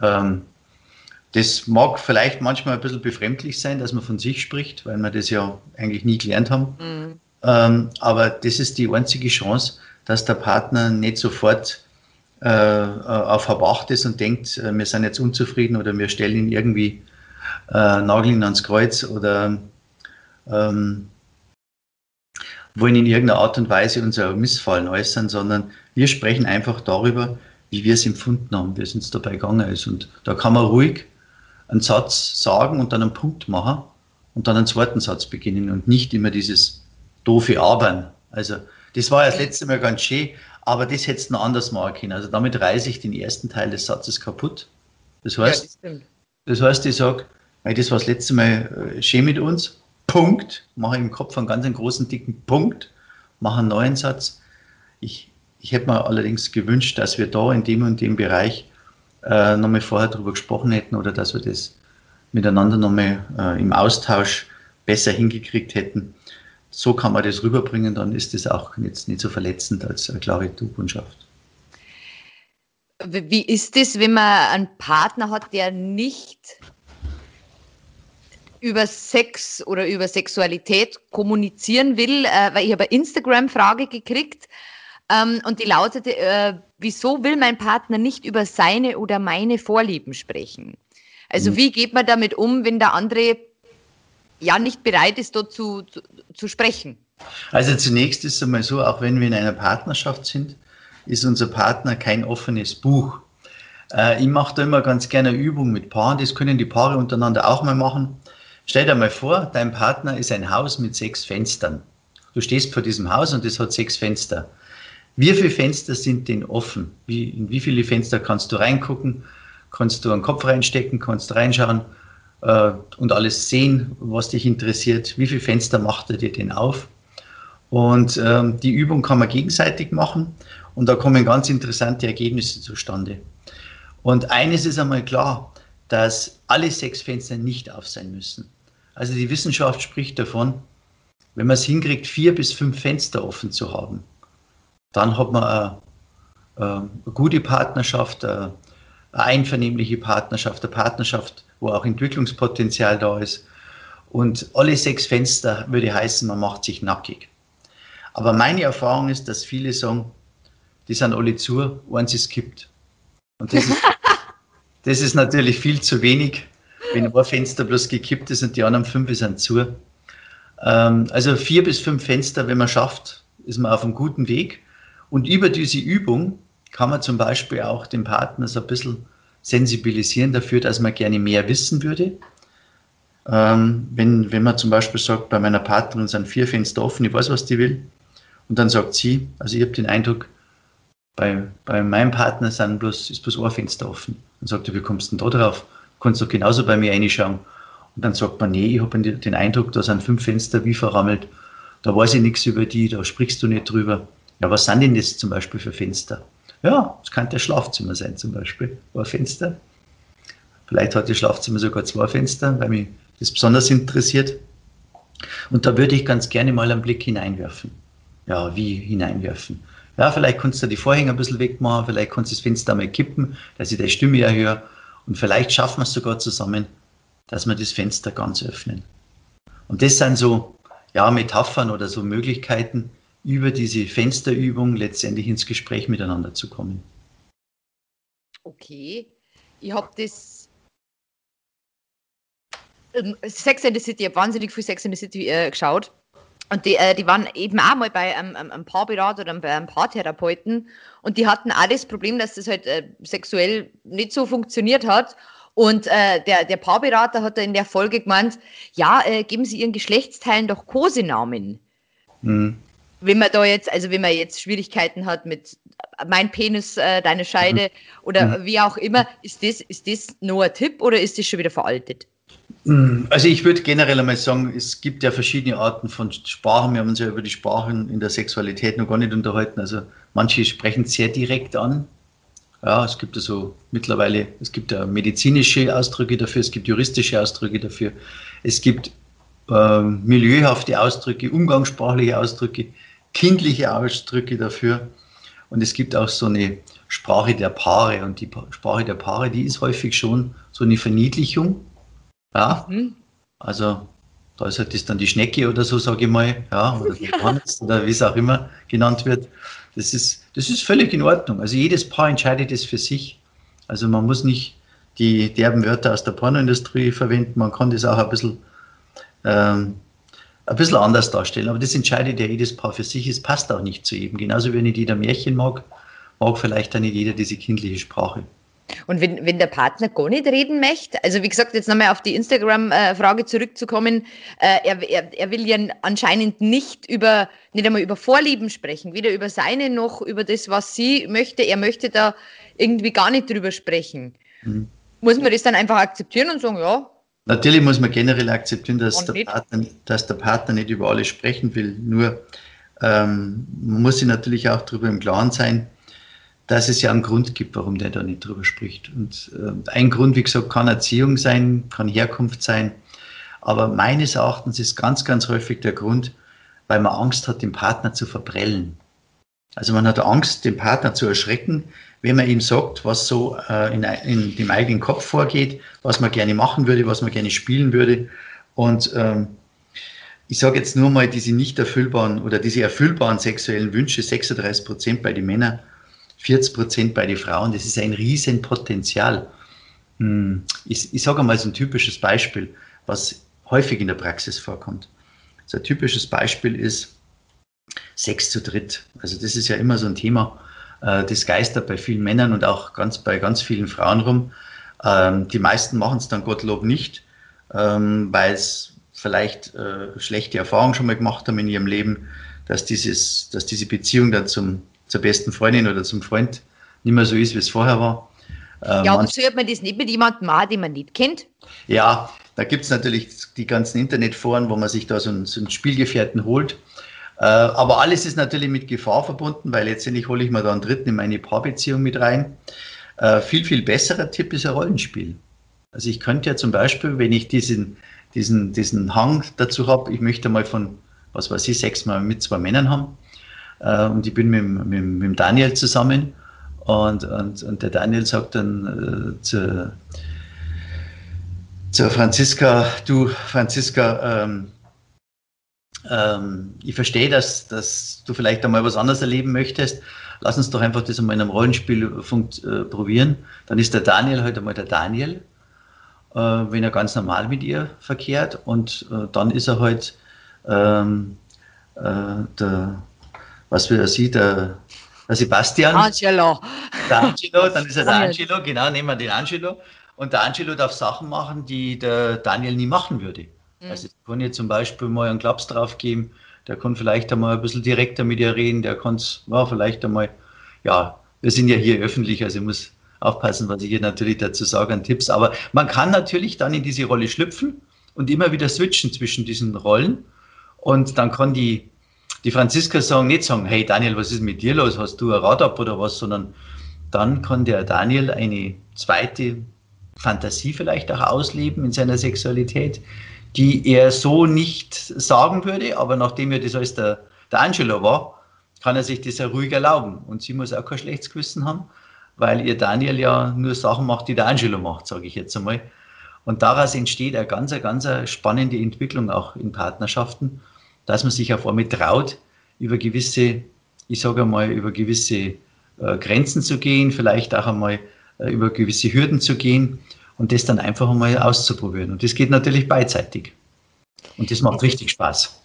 Ähm, das mag vielleicht manchmal ein bisschen befremdlich sein, dass man von sich spricht, weil wir das ja eigentlich nie gelernt haben. Mhm. Ähm, aber das ist die einzige Chance, dass der Partner nicht sofort äh, auf Verwacht ist und denkt, äh, wir sind jetzt unzufrieden oder wir stellen ihn irgendwie, äh, nageln ans Kreuz oder ähm, wollen in irgendeiner Art und Weise unser Missfallen äußern, sondern wir sprechen einfach darüber, wie wir es empfunden haben, wie es uns dabei gegangen ist. Und da kann man ruhig einen Satz sagen und dann einen Punkt machen und dann einen zweiten Satz beginnen und nicht immer dieses doofe Abern. Also das war ja das letzte Mal ganz schön, aber das hätte es noch anders machen können. Also damit reiße ich den ersten Teil des Satzes kaputt. Das heißt, ja, das, das, heißt ich sage, das war das letzte Mal äh, schön mit uns, Punkt, mache im Kopf einen ganz großen, dicken Punkt, mache einen neuen Satz. Ich, ich hätte mir allerdings gewünscht, dass wir da in dem und dem Bereich äh, nochmal vorher darüber gesprochen hätten oder dass wir das miteinander nochmal äh, im Austausch besser hingekriegt hätten. So kann man das rüberbringen, dann ist das auch jetzt nicht so verletzend als eine klare Du-Botschaft. Wie ist es, wenn man einen Partner hat, der nicht über Sex oder über Sexualität kommunizieren will, äh, weil ich habe eine Instagram-Frage gekriegt ähm, und die lautete, äh, wieso will mein Partner nicht über seine oder meine Vorlieben sprechen? Also mhm. wie geht man damit um, wenn der andere ja nicht bereit ist, dort zu, zu, zu sprechen? Also zunächst ist es einmal so, auch wenn wir in einer Partnerschaft sind, ist unser Partner kein offenes Buch. Äh, ich mache da immer ganz gerne eine Übung mit Paaren, das können die Paare untereinander auch mal machen. Stell dir mal vor, dein Partner ist ein Haus mit sechs Fenstern. Du stehst vor diesem Haus und es hat sechs Fenster. Wie viele Fenster sind denn offen? Wie, in wie viele Fenster kannst du reingucken? Kannst du einen Kopf reinstecken? Kannst du reinschauen äh, und alles sehen, was dich interessiert? Wie viele Fenster macht er dir denn auf? Und ähm, die Übung kann man gegenseitig machen und da kommen ganz interessante Ergebnisse zustande. Und eines ist einmal klar, dass alle sechs Fenster nicht auf sein müssen. Also die Wissenschaft spricht davon, wenn man es hinkriegt, vier bis fünf Fenster offen zu haben, dann hat man eine, eine gute Partnerschaft, eine einvernehmliche Partnerschaft, eine Partnerschaft, wo auch Entwicklungspotenzial da ist. Und alle sechs Fenster würde heißen, man macht sich nackig. Aber meine Erfahrung ist, dass viele sagen, die sind alle zu, eins ist kippt. Und das ist, <laughs> Das ist natürlich viel zu wenig, wenn ein Fenster bloß gekippt ist und die anderen fünf sind zu. Ähm, also vier bis fünf Fenster, wenn man schafft, ist man auf einem guten Weg. Und über diese Übung kann man zum Beispiel auch den Partner so ein bisschen sensibilisieren dafür, dass man gerne mehr wissen würde. Ähm, wenn, wenn man zum Beispiel sagt, bei meiner Partnerin sind vier Fenster offen, ich weiß, was die will. Und dann sagt sie, also ich habe den Eindruck, bei, bei meinem Partner sind bloß, ist bloß ein Fenster offen. Dann sagt er, wie kommst du denn da drauf? Kannst du genauso bei mir reinschauen? Und dann sagt man, nee, ich habe den Eindruck, da sind fünf Fenster wie verrammelt. Da weiß ich nichts über die, da sprichst du nicht drüber. Ja, was sind denn das zum Beispiel für Fenster? Ja, es könnte ein Schlafzimmer sein zum Beispiel, ein Fenster. Vielleicht hat das Schlafzimmer sogar zwei Fenster, weil mich das besonders interessiert. Und da würde ich ganz gerne mal einen Blick hineinwerfen. Ja, wie hineinwerfen? Ja, vielleicht kannst du die Vorhänge ein bisschen wegmachen, vielleicht kannst du das Fenster mal kippen, dass ich die Stimme erhöre. Und vielleicht schaffen wir es sogar zusammen, dass wir das Fenster ganz öffnen. Und das sind so ja, Metaphern oder so Möglichkeiten, über diese Fensterübung letztendlich ins Gespräch miteinander zu kommen. Okay, ich habe das ähm, Sex in the City, ich habe wahnsinnig viel Sex in the City äh, geschaut. Und die, äh, die waren eben auch mal bei einem, einem Paarberater oder bei einem Paartherapeuten und die hatten auch das Problem, dass das halt äh, sexuell nicht so funktioniert hat. Und äh, der, der Paarberater hat da in der Folge gemeint, ja, äh, geben Sie Ihren Geschlechtsteilen doch Kosenamen. Mhm. Wenn man da jetzt, also wenn man jetzt Schwierigkeiten hat mit mein Penis, äh, deine Scheide mhm. oder mhm. wie auch immer, ist das, ist das nur ein Tipp oder ist das schon wieder veraltet? Hm, also ich würde generell einmal sagen, es gibt ja verschiedene Arten von Sprachen. Wir haben uns ja über die Sprachen in der Sexualität noch gar nicht unterhalten. Also manche sprechen sehr direkt an. Ja, es gibt also mittlerweile, es gibt ja medizinische Ausdrücke dafür, es gibt juristische Ausdrücke dafür, es gibt äh, milieuhafte Ausdrücke, umgangssprachliche Ausdrücke, kindliche Ausdrücke dafür. Und es gibt auch so eine Sprache der Paare. Und die Sprache der Paare, die ist häufig schon so eine Verniedlichung. Ja. Mhm. Also da ist halt das dann die Schnecke oder so, sage ich mal, ja, oder ja. Oder wie es auch immer genannt wird. Das ist, das ist völlig in Ordnung. Also jedes Paar entscheidet es für sich. Also man muss nicht die derben Wörter aus der Pornoindustrie verwenden, man kann das auch ein bisschen, ähm, ein bisschen anders darstellen. Aber das entscheidet ja jedes Paar für sich. Es passt auch nicht zu ihm. Genauso wie nicht jeder Märchen mag, mag vielleicht auch nicht jeder diese kindliche Sprache. Und wenn, wenn der Partner gar nicht reden möchte, also wie gesagt, jetzt nochmal auf die Instagram-Frage zurückzukommen, äh, er, er, er will ja anscheinend nicht über, nicht einmal über Vorlieben sprechen, weder über seine noch über das, was sie möchte. Er möchte da irgendwie gar nicht drüber sprechen. Mhm. Muss man das dann einfach akzeptieren und sagen, ja? Natürlich muss man generell akzeptieren, dass, der Partner, dass der Partner nicht über alles sprechen will. Nur ähm, man muss sich natürlich auch darüber im Klaren sein, dass es ja einen Grund gibt, warum der da nicht drüber spricht. Und äh, ein Grund, wie gesagt, kann Erziehung sein, kann Herkunft sein. Aber meines Erachtens ist ganz, ganz häufig der Grund, weil man Angst hat, den Partner zu verprellen. Also man hat Angst, den Partner zu erschrecken, wenn man ihm sagt, was so äh, in, in, dem eigenen Kopf vorgeht, was man gerne machen würde, was man gerne spielen würde. Und ähm, ich sage jetzt nur mal, diese nicht erfüllbaren oder diese erfüllbaren sexuellen Wünsche, 36 Prozent bei den Männern, 40 Prozent bei den Frauen, das ist ein Riesenpotenzial. Hm, ich, ich sage mal so ein typisches Beispiel, was häufig in der Praxis vorkommt. So ein typisches Beispiel ist Sex zu dritt. Also das ist ja immer so ein Thema, äh, das geistert bei vielen Männern und auch ganz, bei ganz vielen Frauen rum. Ähm, die meisten machen es dann Gottlob nicht, ähm, weil es vielleicht äh, schlechte Erfahrungen schon mal gemacht haben in ihrem Leben, dass, dieses, dass diese Beziehung dann zum zur besten Freundin oder zum Freund nicht mehr so ist, wie es vorher war. Ähm, ja, so hat man das nicht mit jemandem machen, den man nicht kennt? Ja, da gibt es natürlich die ganzen Internetforen, wo man sich da so einen, so einen Spielgefährten holt. Äh, aber alles ist natürlich mit Gefahr verbunden, weil letztendlich hole ich mir da einen Dritten in meine Paarbeziehung mit rein. Äh, viel, viel besserer Tipp ist ein Rollenspiel. Also ich könnte ja zum Beispiel, wenn ich diesen, diesen, diesen Hang dazu habe, ich möchte mal von, was weiß ich, sechs Mal mit zwei Männern haben, äh, und ich bin mit, mit, mit Daniel zusammen. Und, und, und der Daniel sagt dann äh, zu, zu Franziska, du Franziska, ähm, ähm, ich verstehe, dass, dass du vielleicht einmal was anderes erleben möchtest. Lass uns doch einfach das einmal in einem Rollenspiel äh, probieren. Dann ist der Daniel halt einmal der Daniel, äh, wenn er ganz normal mit ihr verkehrt. Und äh, dann ist er halt ähm, äh, der, was für sie, der, der Sebastian. Angelo. Der Angelo, dann ist er der Angelo, genau, nehmen wir den Angelo. Und der Angelo darf Sachen machen, die der Daniel nie machen würde. Mhm. Also ich kann jetzt zum Beispiel mal einen Klaps drauf geben, der kann vielleicht einmal ein bisschen direkter mit ihr reden, der kann es ja, vielleicht einmal, ja, wir sind ja hier öffentlich, also ich muss aufpassen, was ich hier natürlich dazu sage an Tipps. Aber man kann natürlich dann in diese Rolle schlüpfen und immer wieder switchen zwischen diesen Rollen. Und dann kann die die Franziska sagen, nicht sagen, hey Daniel, was ist mit dir los? Hast du ein Rad ab oder was? Sondern dann kann der Daniel eine zweite Fantasie vielleicht auch ausleben in seiner Sexualität, die er so nicht sagen würde, aber nachdem ja das alles der, der Angelo war, kann er sich das ja ruhig erlauben. Und sie muss auch kein schlechtes Gewissen haben, weil ihr Daniel ja nur Sachen macht, die der Angelo macht, sage ich jetzt einmal. Und daraus entsteht eine ganz, ganz spannende Entwicklung auch in Partnerschaften dass man sich auf einmal traut, über gewisse, ich sage einmal, über gewisse äh, Grenzen zu gehen, vielleicht auch einmal äh, über gewisse Hürden zu gehen und das dann einfach einmal auszuprobieren. Und das geht natürlich beidseitig. Und das macht richtig Spaß.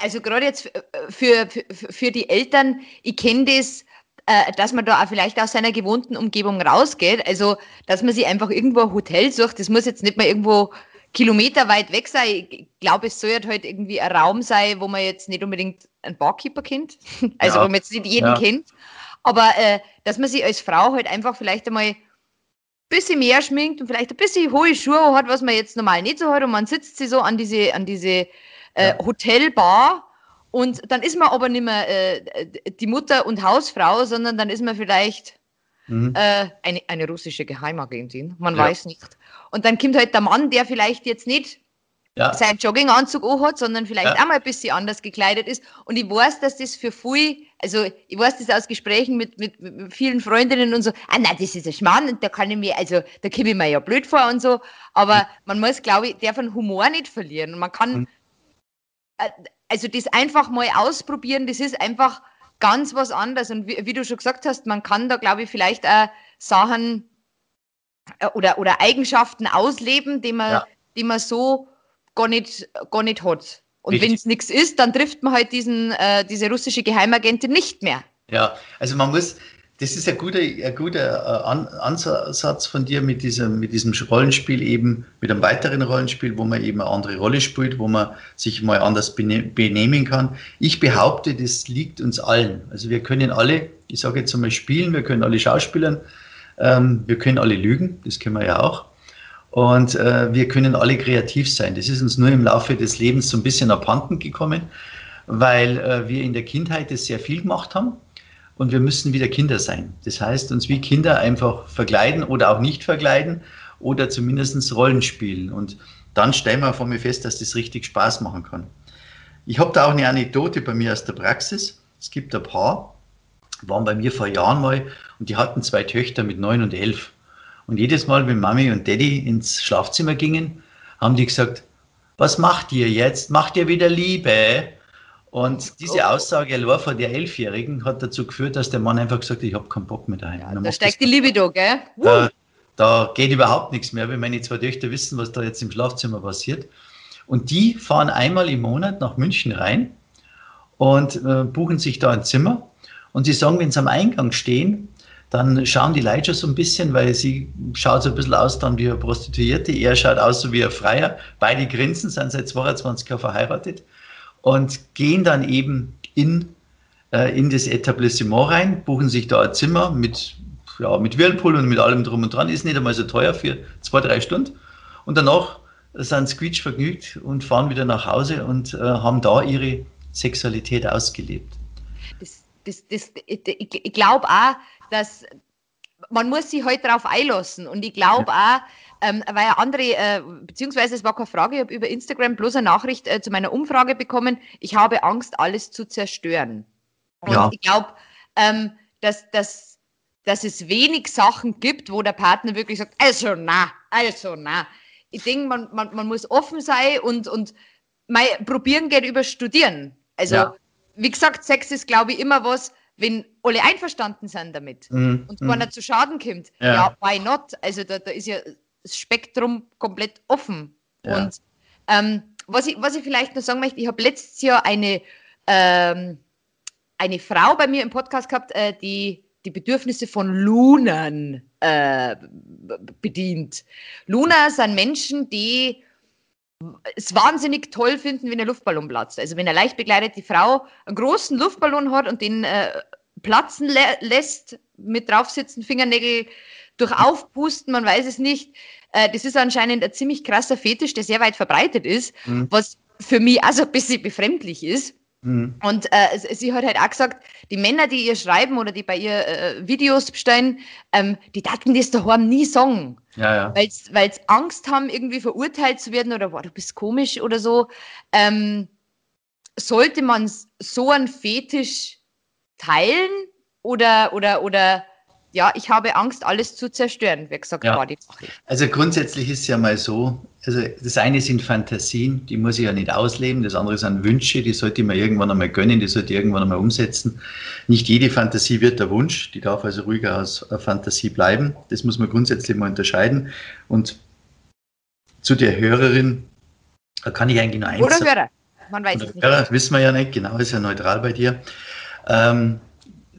Also gerade jetzt äh, für, für, für die Eltern, ich kenne das, äh, dass man da auch vielleicht aus seiner gewohnten Umgebung rausgeht. Also, dass man sich einfach irgendwo ein Hotel sucht. Das muss jetzt nicht mal irgendwo Kilometer weit weg sein. Ich glaube, es soll halt irgendwie ein Raum sein, wo man jetzt nicht unbedingt einen Barkeeper kennt. <laughs> Also, ja. wo man jetzt nicht jeden ja. kennt. Aber äh, dass man sich als Frau halt einfach vielleicht einmal ein bisschen mehr schminkt und vielleicht ein bisschen hohe Schuhe hat, was man jetzt normal nicht so hat. Und man sitzt sie so an diese, an diese äh. Hotelbar. Und dann ist man aber nicht mehr äh, die Mutter und Hausfrau, sondern dann ist man vielleicht mhm. äh, eine, eine russische Geheimagentin. Man ja. weiß nicht. Und dann kommt halt der Mann, der vielleicht jetzt nicht ja. seinen Jogginganzug hat, sondern vielleicht ja. auch mal ein bisschen anders gekleidet ist. Und ich weiß, dass das für viele, also ich weiß das aus Gesprächen mit, mit, mit vielen Freundinnen und so, ah nein, das ist ein Schmarrn und da kann ich mir, also da komme ich mir ja blöd vor und so. Aber mhm. man muss, glaube ich, der von Humor nicht verlieren. Und man kann, mhm. also das einfach mal ausprobieren, das ist einfach ganz was anderes. Und wie, wie du schon gesagt hast, man kann da, glaube ich, vielleicht auch Sachen äh, oder, oder Eigenschaften ausleben, die man, ja. die man so gar nicht, gar nicht hat. Und wenn es nichts ist, dann trifft man halt diesen, äh, diese russische Geheimagentin nicht mehr. Ja, also man muss, das ist ein guter, ein guter äh, Ansatz von dir mit diesem, mit diesem Rollenspiel eben, mit einem weiteren Rollenspiel, wo man eben eine andere Rolle spielt, wo man sich mal anders benehmen kann. Ich behaupte, das liegt uns allen. Also wir können alle, ich sage jetzt einmal spielen, wir können alle schauspielern, ähm, wir können alle lügen, das können wir ja auch. Und äh, wir können alle kreativ sein. Das ist uns nur im Laufe des Lebens so ein bisschen abhanden gekommen, weil äh, wir in der Kindheit das sehr viel gemacht haben und wir müssen wieder Kinder sein. Das heißt, uns wie Kinder einfach verkleiden oder auch nicht verkleiden oder zumindest Rollen spielen. Und dann stellen wir vor mir fest, dass das richtig Spaß machen kann. Ich habe da auch eine Anekdote bei mir aus der Praxis. Es gibt ein Paar, waren bei mir vor Jahren mal und die hatten zwei Töchter mit neun und elf. Und jedes Mal, wenn Mami und Daddy ins Schlafzimmer gingen, haben die gesagt, was macht ihr jetzt? Macht ihr wieder Liebe? Und diese. Aussage allein von der Elfjährigen hat dazu geführt, dass der Mann einfach gesagt hat, ich habe keinen Bock mehr daheim. Ja, da steigt die Libido, gell? Da, da, geht überhaupt nichts mehr, wenn meine zwei Töchter wissen, was da jetzt im Schlafzimmer passiert. Und die fahren einmal im Monat nach München rein und äh, buchen sich da ein Zimmer. Und sie sagen, wenn sie am Eingang stehen, dann schauen die Leute schon so ein bisschen, weil sie schaut so ein bisschen aus dann wie eine Prostituierte, er schaut aus so wie ein Freier. Beide grinsen, sind seit 22 Jahren verheiratet und gehen dann eben in, äh, in das Etablissement rein, buchen sich da ein Zimmer mit, ja, mit Whirlpool und mit allem drum und dran. Ist nicht einmal so teuer für zwei, drei Stunden. Und danach sind Squeech vergnügt und fahren wieder nach Hause und äh, haben da ihre Sexualität ausgelebt. Das, das, ich, ich glaube auch, dass man muss sich heute halt darauf einlassen. Und ich glaube auch, ähm, weil andere, äh, beziehungsweise es war keine Frage, ich habe über Instagram bloß eine Nachricht äh, zu meiner Umfrage bekommen, ich habe Angst, alles zu zerstören. Und ja. ich glaube, ähm, dass, dass, dass es wenig Sachen gibt, wo der Partner wirklich sagt, also na, also na. Ich denke, man, man, man muss offen sein und, und mal probieren geht über Studieren. Also, ja. Wie gesagt, Sex ist, glaube ich, immer was, wenn alle einverstanden sind damit mhm. und keiner mhm. zu Schaden kommt, ja. ja, why not? Also da, da ist ja das Spektrum komplett offen. Ja. Und ähm, was, ich, was ich vielleicht noch sagen möchte, ich habe letztes Jahr eine, ähm, eine Frau bei mir im Podcast gehabt, äh, die die Bedürfnisse von Lunern äh, bedient. Luna sind Menschen, die es wahnsinnig toll finden, wenn ein Luftballon platzt. Also wenn eine leicht begleitete Frau einen großen Luftballon hat und den äh, platzen lä lässt, mit draufsitzen, Fingernägel durch Aufpusten, man weiß es nicht. Äh, das ist anscheinend ein ziemlich krasser Fetisch, der sehr weit verbreitet ist, mhm. was für mich also ein bisschen befremdlich ist. Mhm. Und äh, sie hat halt auch gesagt, die Männer, die ihr schreiben oder die bei ihr äh, Videos bestellen, ähm, die daten das daheim nie sagen. Ja, ja. Weil sie Angst haben, irgendwie verurteilt zu werden oder, boah, du bist komisch oder so. Ähm, sollte man so einen Fetisch teilen oder, oder, oder ja, ich habe Angst, alles zu zerstören, wie gesagt, ja. war die Also grundsätzlich ist es ja mal so, also das eine sind Fantasien, die muss ich ja nicht ausleben, das andere sind Wünsche, die sollte ich mir irgendwann einmal gönnen, die sollte ich irgendwann einmal umsetzen. Nicht jede Fantasie wird der Wunsch, die darf also ruhiger als Fantasie bleiben. Das muss man grundsätzlich mal unterscheiden. Und zu der Hörerin da kann ich eigentlich nur eins Oder Hörer, man weiß es nicht. Hörer, wissen wir ja nicht, genau, ist ja neutral bei dir. Ähm,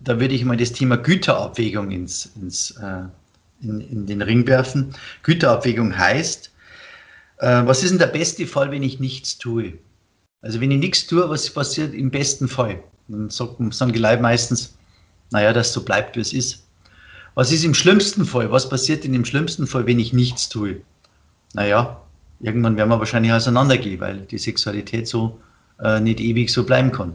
da würde ich mal das Thema Güterabwägung ins, ins, äh, in, in, den Ring werfen. Güterabwägung heißt, äh, was ist denn der beste Fall, wenn ich nichts tue? Also wenn ich nichts tue, was passiert im besten Fall? Dann sagen, sagen die Leute meistens, naja, dass so bleibt, wie es ist. Was ist im schlimmsten Fall? Was passiert denn im schlimmsten Fall, wenn ich nichts tue? Naja, irgendwann werden wir wahrscheinlich auseinandergehen, weil die Sexualität so äh, nicht ewig so bleiben kann.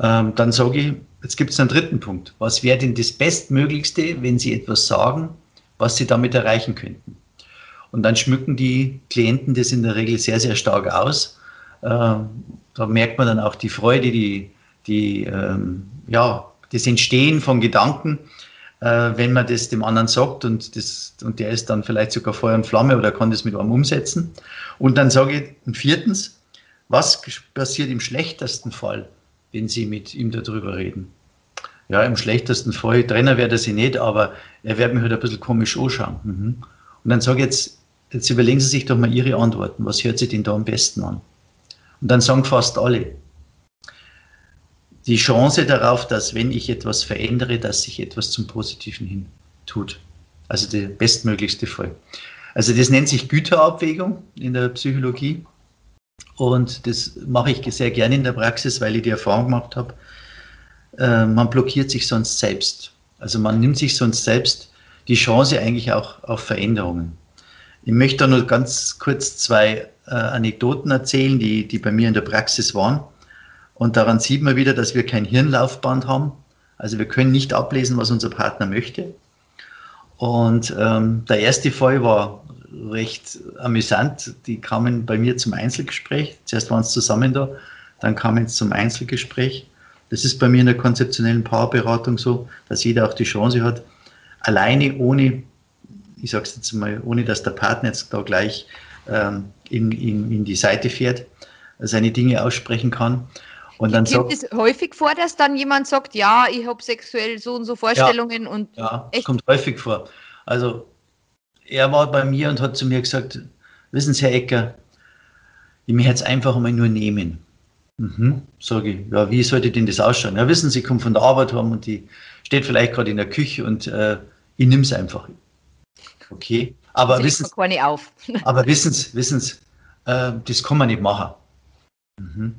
Ähm, dann sage ich, jetzt gibt es einen dritten Punkt. Was wäre denn das Bestmöglichste, wenn Sie etwas sagen, was Sie damit erreichen könnten? Und dann schmücken die Klienten das in der Regel sehr, sehr stark aus. Äh, da merkt man dann auch die Freude, die, die, ähm, ja, das Entstehen von Gedanken, äh, wenn man das dem anderen sagt und, das, und der ist dann vielleicht sogar Feuer und Flamme oder kann das mit einem umsetzen. Und dann sage ich viertens, was passiert im schlechtesten Fall, wenn Sie mit ihm darüber reden? Ja, im schlechtesten Fall, Trainer wäre das nicht, aber er wird mich halt ein bisschen komisch anschauen. Mhm. Und dann sage ich jetzt, jetzt überlegen Sie sich doch mal Ihre Antworten. Was hört sich denn da am besten an? Und dann sagen fast alle, die Chance darauf, dass wenn ich etwas verändere, dass sich etwas zum Positiven hin tut. Also der bestmöglichste Fall. Also das nennt sich Güterabwägung in der Psychologie. Und das mache ich sehr gerne in der Praxis, weil ich die Erfahrung gemacht habe, äh, man blockiert sich sonst selbst. Also man nimmt sich sonst selbst die Chance eigentlich auch auf Veränderungen. Ich möchte da nur ganz kurz zwei äh, Anekdoten erzählen, die, die bei mir in der Praxis waren. Und daran sieht man wieder, dass wir kein Hirnlaufband haben. Also wir können nicht ablesen, was unser Partner möchte. Und ähm, der erste Fall war recht amüsant. Die kamen bei mir zum Einzelgespräch. Zuerst waren sie zusammen da, dann kamen sie zum Einzelgespräch. Das ist bei mir in der konzeptionellen Paarberatung so, dass jeder auch die Chance hat, alleine ohne, ich sage es jetzt mal, ohne dass der Partner jetzt da gleich ähm, in, in, in die Seite fährt, seine Dinge aussprechen kann. Und dann Kommt es häufig vor, dass dann jemand sagt, ja, ich habe sexuell so und so Vorstellungen ja, und ja, echt? es kommt häufig vor. Also er war bei mir und hat zu mir gesagt, wissen Sie, Herr Ecker, ich möchte jetzt einfach mal nur nehmen. Mhm, sage ich, ja, wie sollte denn das ausschauen? Ja, wissen Sie, ich komme von der Arbeit heim und die steht vielleicht gerade in der Küche und äh, ich nehme es einfach. Okay, aber wissen Sie, auf. <laughs> aber wissen Sie, wissen Sie äh, das kann man nicht machen. Mhm.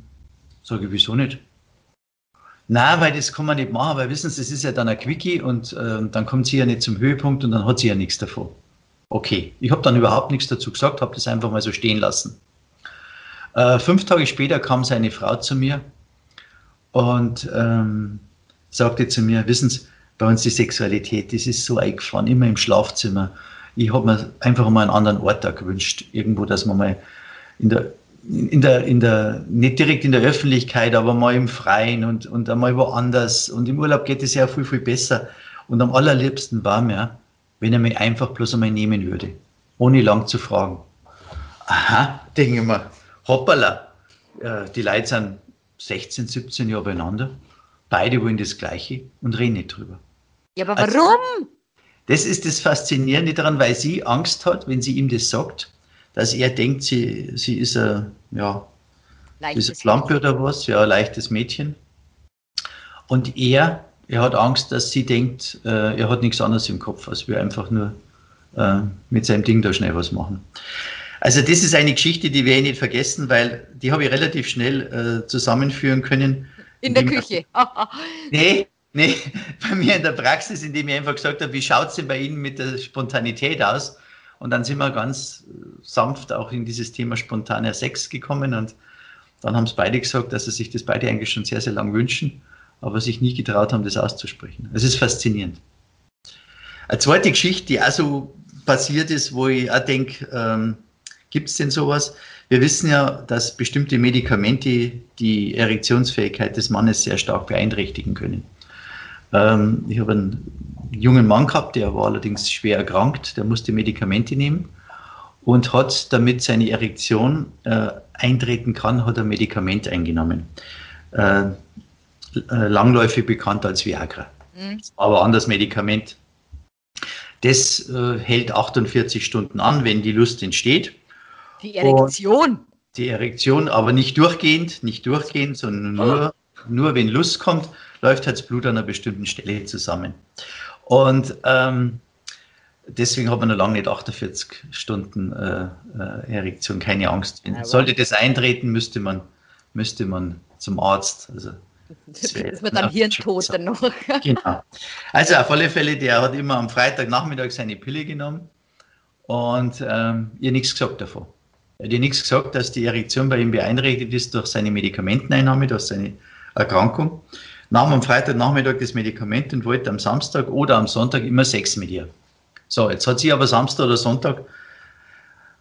Sage ich, wieso nicht? Na, weil das kann man nicht machen, weil wissen Sie, das ist ja dann ein Quickie und äh, dann kommt sie ja nicht zum Höhepunkt und dann hat sie ja nichts davon. Okay, ich habe dann überhaupt nichts dazu gesagt, habe das einfach mal so stehen lassen. Äh, fünf Tage später kam seine Frau zu mir und ähm, sagte zu mir, wissen Sie, bei uns die Sexualität, das ist so eingefahren, immer im Schlafzimmer. Ich habe mir einfach mal einen anderen Ort da gewünscht, irgendwo, dass man mal in der, in der, in der, nicht direkt in der Öffentlichkeit, aber mal im Freien und, und einmal woanders. Und im Urlaub geht es ja viel, viel besser. Und am allerliebsten war mir, wenn er mich einfach bloß einmal nehmen würde, ohne lang zu fragen. Aha, denke ich mir, hoppala, äh, die Leute sind 16, 17 Jahre beieinander, beide wollen das Gleiche und reden nicht drüber. Ja, aber also, warum? Also, das ist das Faszinierende daran, weil sie Angst hat, wenn sie ihm das sagt, dass er denkt, sie, sie ist ein, ja, leichtes ist Lampe oder was, ja, ein leichtes Mädchen. Und er er hat Angst, dass sie denkt, äh, er hat nichts anderes im Kopf, als wir einfach nur äh, mit seinem Ding da schnell was machen. Also das ist eine Geschichte, die wir nicht vergessen, weil die habe ich relativ schnell äh, zusammenführen können. In der Küche. nee, nee, <laughs> bei mir in der Praxis, indem ich einfach gesagt habe, wie schaut es denn bei Ihnen mit der Spontanität aus? Und dann sind wir ganz sanft auch in dieses Thema spontaner Sex gekommen und dann haben es beide gesagt, dass sie sich das beide eigentlich schon sehr, sehr lang wünschen aber sich nie getraut haben, das auszusprechen. Es ist faszinierend. Eine zweite Geschichte, die auch so passiert ist, wo ich auch denke, ähm, gibt es denn sowas? Wir wissen ja, dass bestimmte Medikamente die Erektionsfähigkeit des Mannes sehr stark beeinträchtigen können. Ähm, ich habe einen jungen Mann gehabt, der war allerdings schwer erkrankt, der musste Medikamente nehmen und hat, damit seine Erektion äh, eintreten kann, hat er Medikament eingenommen. Äh, äh, langläufig bekannt als Viagra. Mhm. Aber anderes Medikament. Das äh, hält 48 Stunden an, wenn die Lust entsteht. Die Erektion. Und die Erektion, aber nicht durchgehend, nicht durchgehend, sondern nur, oh. nur wenn Lust kommt, läuft halt das Blut an einer bestimmten Stelle zusammen. Und ähm, deswegen hat man noch lange nicht 48 Stunden äh, äh, Erektion, keine Angst. Sollte das eintreten, müsste man, müsste man zum Arzt. Also das wird dann Hirntod dann noch. <laughs> Genau. Also auf alle Fälle, der hat immer am Freitagnachmittag seine Pille genommen und ähm, ihr nichts gesagt davon. Er hat ihr nichts gesagt, dass die Erektion bei ihm beeinträchtigt ist durch seine Medikamenteneinnahme, durch seine Erkrankung. Nahm am Freitagnachmittag das Medikament und wollte am Samstag oder am Sonntag immer Sex mit ihr. So, jetzt hat sie aber Samstag oder Sonntag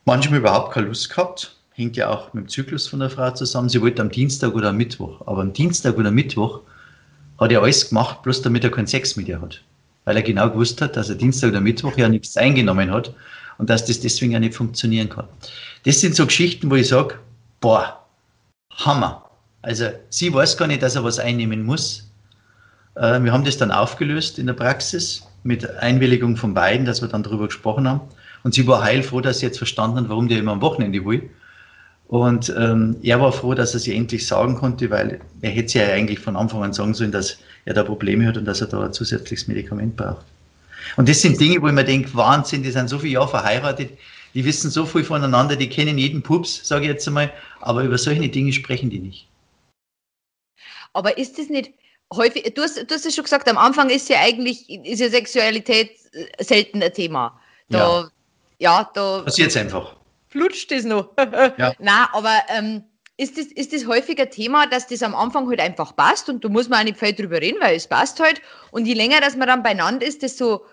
Manchmal überhaupt keine Lust gehabt. Hängt ja auch mit dem Zyklus von der Frau zusammen. Sie wollte am Dienstag oder am Mittwoch. Aber am Dienstag oder Mittwoch hat er alles gemacht, bloß damit er keinen Sex mit ihr hat. Weil er genau gewusst hat, dass er Dienstag oder Mittwoch ja nichts eingenommen hat und dass das deswegen ja nicht funktionieren kann. Das sind so Geschichten, wo ich sage, boah, Hammer. Also sie weiß gar nicht, dass er was einnehmen muss. Äh, wir haben das dann aufgelöst in der Praxis mit Einwilligung von beiden, dass wir dann darüber gesprochen haben. Und sie war heilfroh, dass sie jetzt verstanden hat, warum der immer am Wochenende will. Und ähm, er war froh, dass er sie endlich sagen konnte, weil er hätte sie ja eigentlich von Anfang an sagen sollen, dass er da Probleme hat und dass er da ein zusätzliches Medikament braucht. Und das sind Dinge, wo ich mir denke, Wahnsinn, die sind so viele Jahre verheiratet, die wissen so viel voneinander, die kennen jeden Pups, sage ich jetzt einmal, aber über solche Dinge sprechen die nicht. Aber ist das nicht häufig, du hast, du hast es schon gesagt, am Anfang ist ja eigentlich, ist ja Sexualität äh, selten ein Thema. Da, ja ja, da. Passiert es einfach. Flutscht es noch. <laughs> ja. Nein, aber ähm, ist, das, ist das häufiger Thema, dass das am Anfang halt einfach passt und da muss man auch nicht viel drüber reden, weil es passt halt. Und je länger, dass man dann beieinander ist, desto,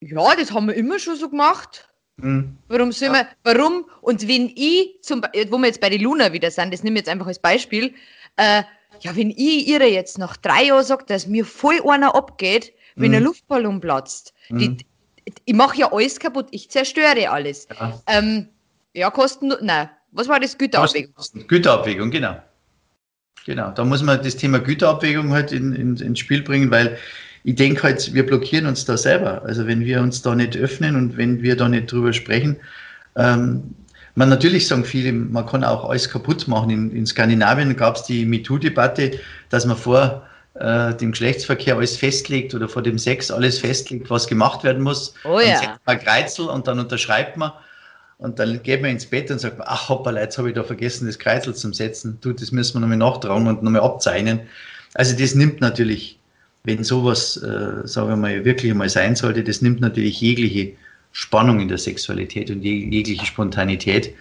ja, das haben wir immer schon so gemacht. Mhm. Warum soll ja. man, warum? Und wenn ich, zum, wo wir jetzt bei der Luna wieder sind, das nehme ich jetzt einfach als Beispiel, äh, ja, wenn ich ihre jetzt nach drei Jahren sage, dass mir voll einer abgeht, wenn mhm. ein Luftballon platzt, mhm. die, ich mache ja alles kaputt, ich zerstöre alles. Ja, ähm, ja Kosten, nein, was war das? Güterabwägung. Güterabwägung, genau. Genau, da muss man das Thema Güterabwägung halt in, in, ins Spiel bringen, weil ich denke halt, wir blockieren uns da selber. Also wenn wir uns da nicht öffnen und wenn wir da nicht drüber sprechen, ähm, man natürlich sagen viele, man kann auch alles kaputt machen. In, in Skandinavien gab es die MeToo-Debatte, dass man vor äh, dem Geschlechtsverkehr alles festlegt oder vor dem Sex alles festlegt, was gemacht werden muss. Oh ja. Dann setzt man Kreuzel und dann unterschreibt man. Und dann geht man ins Bett und sagt, ach hoppala, jetzt habe ich da vergessen, das Kreuzel zu setzen. Du, das müssen wir nochmal nachtragen und nochmal abzeichnen. Also das nimmt natürlich, wenn sowas, äh, sagen wir mal, wirklich mal sein sollte, das nimmt natürlich jegliche Spannung in der Sexualität und jegliche Spontanität.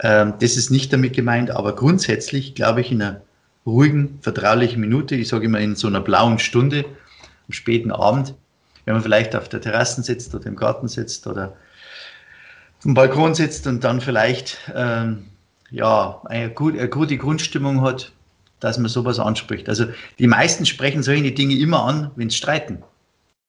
Ähm, das ist nicht damit gemeint, aber grundsätzlich glaube ich in einer ruhigen, vertraulichen Minute, ich sage immer in so einer blauen Stunde, am späten Abend, wenn man vielleicht auf der Terrasse sitzt oder im Garten sitzt oder am Balkon sitzt und dann vielleicht ähm, ja, eine, gut, eine gute Grundstimmung hat, dass man sowas anspricht. Also die meisten sprechen solche Dinge immer an, wenn sie streiten.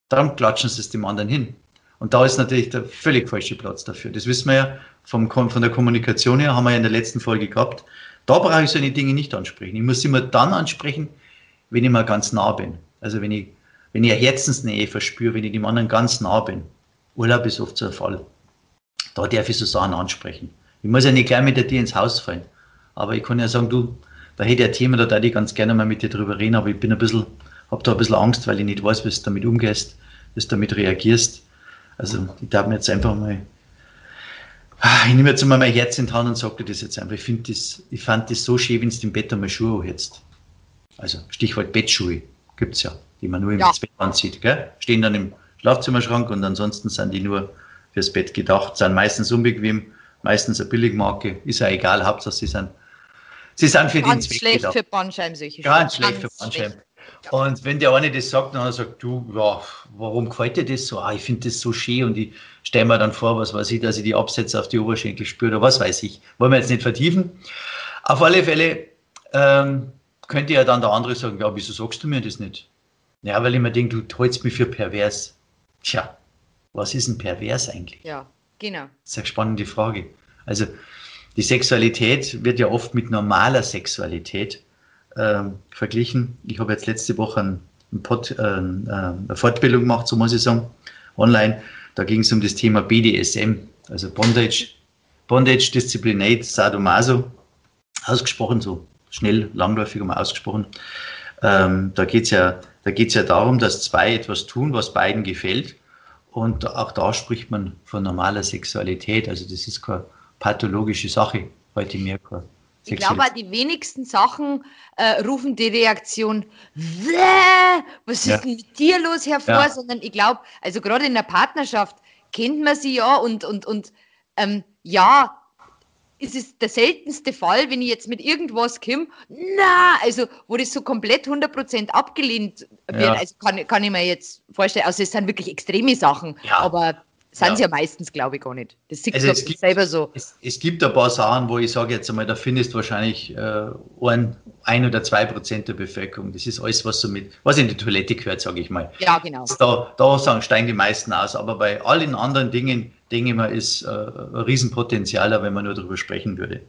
Dann klatschen sie es dem anderen hin. Und da ist natürlich der völlig falsche Platz dafür. Das wissen wir ja vom, von der Kommunikation her, haben wir ja in der letzten Folge gehabt. Da brauche ich solche Dinge nicht ansprechen. Ich muss sie immer dann ansprechen, wenn ich mal ganz nah bin. Also wenn ich, wenn ich eine Herzensnähe verspüre, wenn ich dem anderen ganz nah bin. Urlaub ist oft so ein Fall. Da darf ich so Sachen ansprechen. Ich muss ja nicht gleich mit dir ins Haus fallen. Aber ich kann ja sagen, du, da hätte ich ein Thema, da würde ich ganz gerne mal mit dir drüber reden, aber ich bin ein bisschen, habe da ein bisschen Angst, weil ich nicht weiß, wie du damit umgehst, wie du damit reagierst. Also ich darf mir jetzt einfach mal Ah, ich nehme jetzt einmal mein Herz in die Hand und sage dir das jetzt einfach. Ich, finde das, ich fand das so schön, wenn du im Bett einmal Schuhe jetzt. Also Stichwort Bettschuhe gibt es ja, die man nur im ja. Bett anzieht. Gell? Stehen dann im Schlafzimmerschrank und ansonsten sind die nur fürs Bett gedacht, sind meistens unbequem, meistens eine Billigmarke, ist ja egal, Hauptsache sie sind, sie sind für Ganz den Zweck schlecht gedacht. für Bandscheiben, solche Ganz schlecht für Bandscheiben. Und wenn der eine das sagt, dann sagt du, ja, warum gefällt dir das so? Ah, ich finde das so schön und ich stelle mir dann vor, was weiß ich, dass ich die Absätze auf die Oberschenkel spüre oder was weiß ich. Wollen wir jetzt nicht vertiefen. Auf alle Fälle ähm, könnte ja dann der andere sagen, ja, wieso sagst du mir das nicht? Ja, weil ich mir denke, du hältst mich für pervers. Tja, was ist ein pervers eigentlich? Ja, genau. Das ist eine spannende Frage. Also die Sexualität wird ja oft mit normaler Sexualität ähm, verglichen. Ich habe jetzt letzte Woche ein, ein Pod, äh, eine Fortbildung gemacht, so muss ich sagen, online. Da ging es um das Thema BDSM, also Bondage, Bondage, Disciplinate, Sadomaso, ausgesprochen, so schnell, langläufig mal ausgesprochen. Ähm, da geht es ja, ja darum, dass zwei etwas tun, was beiden gefällt. Und auch da spricht man von normaler Sexualität. Also das ist keine pathologische Sache heute mehr. Keine ich glaube, die wenigsten Sachen äh, rufen die Reaktion, was ja. ist denn mit dir los hervor, ja. sondern ich glaube, also gerade in der Partnerschaft kennt man sie ja und, und, und ähm, ja, es ist der seltenste Fall, wenn ich jetzt mit irgendwas komme, na, also wo das so komplett 100% abgelehnt wird, ja. also kann, kann ich mir jetzt vorstellen, also es sind wirklich extreme Sachen, aber Sind ja. sie ja meistens, glaube ich, gar nicht. Das sieht also es gibt, selber so. Es, es, gibt ein paar Sachen, wo ich sage jetzt einmal, da findest du wahrscheinlich äh, ein, ein oder zwei Prozent der Bevölkerung. Das ist alles, was so mit, was in die Toilette gehört, sage ich mal. Ja, genau. Da, da sagen, steigen die meisten aus. Aber bei allen anderen Dingen, denke ich mal, ist äh, ein Riesenpotenzial, wenn man nur darüber sprechen würde.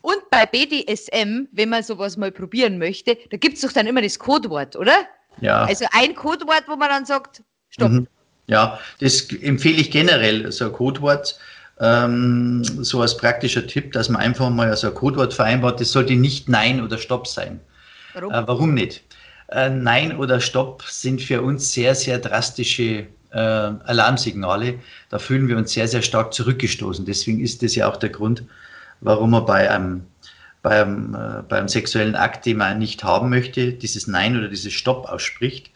Und bei BDSM, wenn man sowas mal probieren möchte, da gibt es doch dann immer das Codewort, oder? Ja. Also ein Codewort, wo man dann sagt, stopp. Mhm. Ja, das empfehle ich generell, so ein Codewort, ähm, so als praktischer Tipp, dass man einfach mal so ein Codewort vereinbart, das sollte nicht Nein oder Stopp sein. Warum? Äh, warum nicht? Äh, Nein oder Stopp sind für uns sehr, sehr drastische äh, Alarmsignale. Da fühlen wir uns sehr, sehr stark zurückgestoßen. Deswegen ist das ja auch der Grund, warum man bei einem, beim, äh, beim sexuellen Akt, den man nicht haben möchte, dieses Nein oder dieses Stopp ausspricht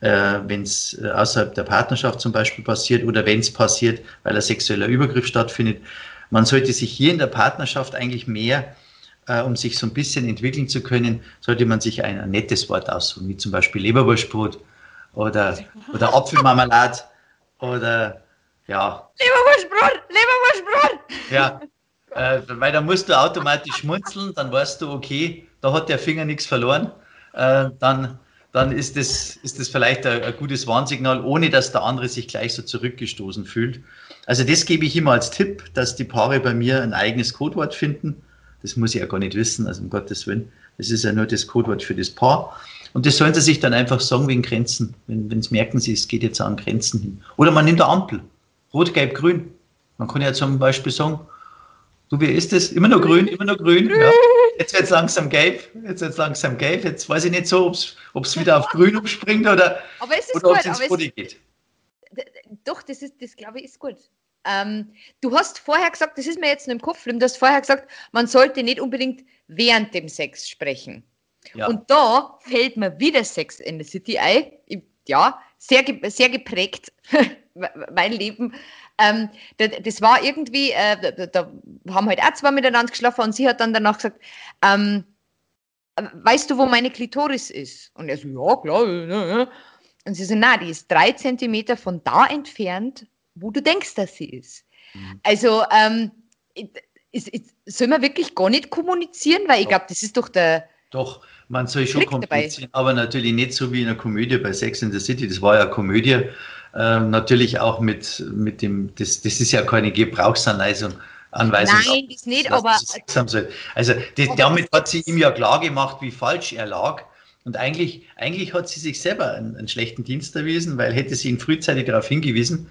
äh, wenn es äh, außerhalb der Partnerschaft zum Beispiel passiert oder wenn es passiert, weil ein sexueller Übergriff stattfindet. Man sollte sich hier in der Partnerschaft eigentlich mehr, äh, um sich so ein bisschen entwickeln zu können, sollte man sich ein, ein nettes Wort aussuchen, wie zum Beispiel Leberwurstbrot oder, oder Apfelmarmelade oder ja. Leberwurstbrot, Leberwurstbrot! Ja, äh, weil da musst du automatisch schmunzeln, dann weißt du, okay, da hat der Finger nichts verloren. Äh, dann dann ist das, ist das vielleicht ein, ein, gutes Warnsignal, ohne dass der andere sich gleich so zurückgestoßen fühlt. Also das gebe ich immer als Tipp, dass die Paare bei mir ein eigenes Codewort finden. Das muss ich ja gar nicht wissen, also um Gottes Willen. Das ist ja nur das Codewort für das Paar. Und das sollen sie sich dann einfach sagen wegen Grenzen, wenn, wenn sie merken, sie, es geht jetzt an Grenzen hin. Oder man nimmt eine Ampel. Rot, Gelb, Grün. Man kann ja zum Beispiel sagen, du, wie ist das? Immer nur grün, immer nur grün. Ja. Jetzt wird es langsam gelb, jetzt wird es langsam gelb. Jetzt weiß ich nicht so, ob es wieder auf grün umspringt oder, oder ob es ins Body geht. Doch, das ist, das glaube ich, ist gut. Ähm, du hast vorher gesagt, das ist mir jetzt nur im Kopf, du hast vorher gesagt, man sollte nicht unbedingt während dem Sex sprechen. Ja. Und da fällt mir wieder Sex in the City ein. Ja, sehr, sehr geprägt, <laughs> mein Leben. Ähm, das war irgendwie, äh, da, da, haben halt auch zwei miteinander geschlafen und sie hat dann danach gesagt, ähm, weißt du, wo meine Klitoris ist? Und er so, ja, klar. Und sie so, na, die ist drei Zentimeter von da entfernt, wo du denkst, dass sie ist. Mhm. Also, ähm, ist, ist, soll man wirklich gar nicht kommunizieren? Weil ich glaube, das ist doch der. Doch, man soll schon kommunizieren, aber natürlich nicht so wie in einer Komödie bei Sex in the City. Das war ja eine Komödie. Ähm, natürlich auch mit, mit dem, das, das ist ja keine Gebrauchsanweisung. Anweisung Nein, das nicht, aber. Also, das, damit hat sie ihm ja klar gemacht, wie falsch er lag. Und eigentlich, eigentlich hat sie sich selber einen, einen schlechten Dienst erwiesen, weil hätte sie ihn frühzeitig darauf hingewiesen,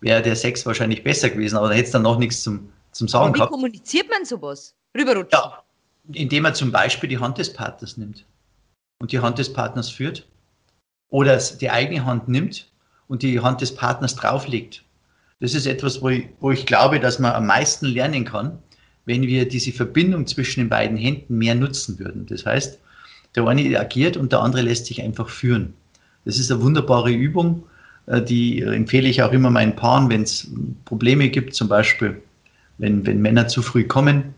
wäre der Sex wahrscheinlich besser gewesen, aber da hätte es dann noch nichts zum, zum Sagen aber wie gehabt. Wie kommuniziert man sowas? Rüberrutschen? Ja, indem er zum Beispiel die Hand des Partners nimmt und die Hand des Partners führt oder die eigene Hand nimmt und die Hand des Partners drauflegt. Das ist etwas, wo ich, wo ich glaube, dass man am meisten lernen kann, wenn wir diese Verbindung zwischen den beiden Händen mehr nutzen würden. Das heißt, der eine agiert und der andere lässt sich einfach führen. Das ist eine wunderbare Übung, äh, die empfehle ich auch immer meinen Paaren, wenn es Probleme gibt, zum Beispiel, wenn, wenn Männer zu früh kommen,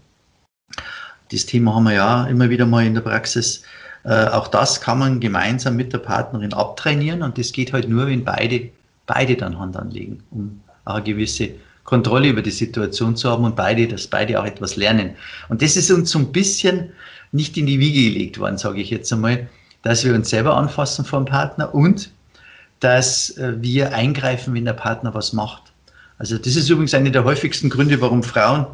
das Thema haben wir ja immer wieder mal in der Praxis. Äh, auch das kann man gemeinsam mit der Partnerin abtrainieren und das geht halt nur, wenn beide, beide dann Hand anlegen, um auch eine gewisse Kontrolle über die Situation zu haben und beide, dass beide auch etwas lernen. Und das ist uns so ein bisschen nicht in die Wiege gelegt worden, sage ich jetzt einmal, dass wir uns selber anfassen vom Partner und dass äh, wir eingreifen, wenn der Partner was macht. Also das ist übrigens eine der häufigsten Gründe, warum Frauen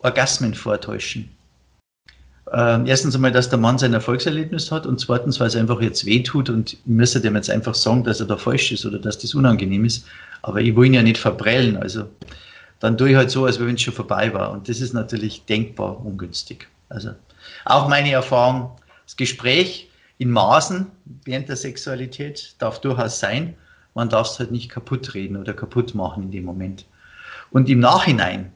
Orgasmen vortäuschen. Ähm, erstens einmal, dass der Mann sein Erfolgserlebnis hat und zweitens, weil es einfach jetzt wehtut und ich müsste dem jetzt einfach sagen, dass er da falsch ist oder dass das unangenehm ist. Aber ich will ihn ja nicht verprellen. Also dann tue ich halt so, als wenn es schon vorbei war. Und das ist natürlich denkbar ungünstig. Also auch meine Erfahrung, das Gespräch in Maßen während der Sexualität darf durchaus sein. Man darf es halt nicht kaputt reden oder kaputt machen in dem Moment. Und im Nachhinein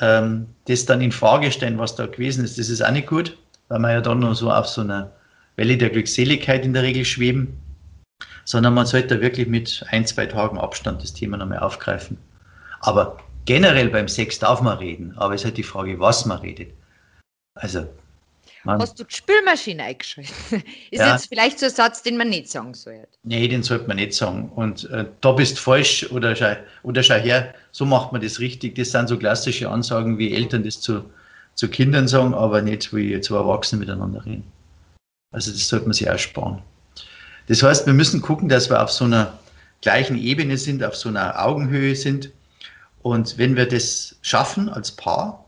ähm, das dann in Frage stellen, was da gewesen ist, das ist auch nicht gut, weil wir ja dann nur so auf so einer Welle der Glückseligkeit in der Regel schweben, sondern man sollte da wirklich mit ein, zwei Tagen Abstand das Thema nochmal aufgreifen. Aber generell beim Sex darf man reden, aber es ist halt die Frage, was man redet. Also. Mann. Hast du die Spülmaschine eingeschaltet? <laughs> Ist ja. jetzt vielleicht so ein Satz, den man nicht sagen sollte. Nee, den sollte man nicht sagen. Und äh, da bist falsch oder schau, oder schau her, so macht man das richtig. Das sind so klassische Ansagen, wie Eltern das zu, zu Kindern sagen, aber nicht wie zwei Erwachsene miteinander reden. Also das sollte man sich ersparen. Das heißt, wir müssen gucken, dass wir auf so einer gleichen Ebene sind, auf so einer Augenhöhe sind. Und wenn wir das schaffen als Paar,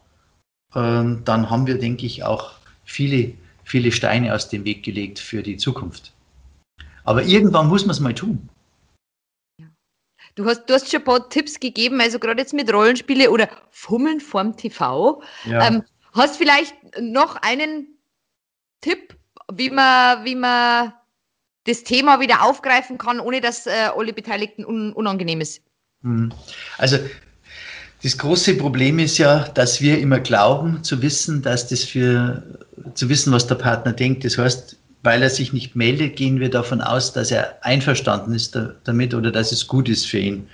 ähm, dann haben wir, denke ich, auch viele, viele Steine aus dem Weg gelegt für die Zukunft. Aber irgendwann muss man es mal tun. Du hast, du hast schon ein paar Tipps gegeben, also gerade jetzt mit Rollenspiele oder Fummeln vorm TV. Ja. Ähm, hast vielleicht noch einen Tipp, wie man, wie man das Thema wieder aufgreifen kann, ohne dass äh, alle Beteiligten un unangenehm ist? Hm. Also das große Problem ist ja, dass wir immer glauben zu wissen, dass das für zu wissen, was der Partner denkt. Das heißt, weil er sich nicht meldet, gehen wir davon aus, dass er einverstanden ist damit oder dass es gut ist für ihn.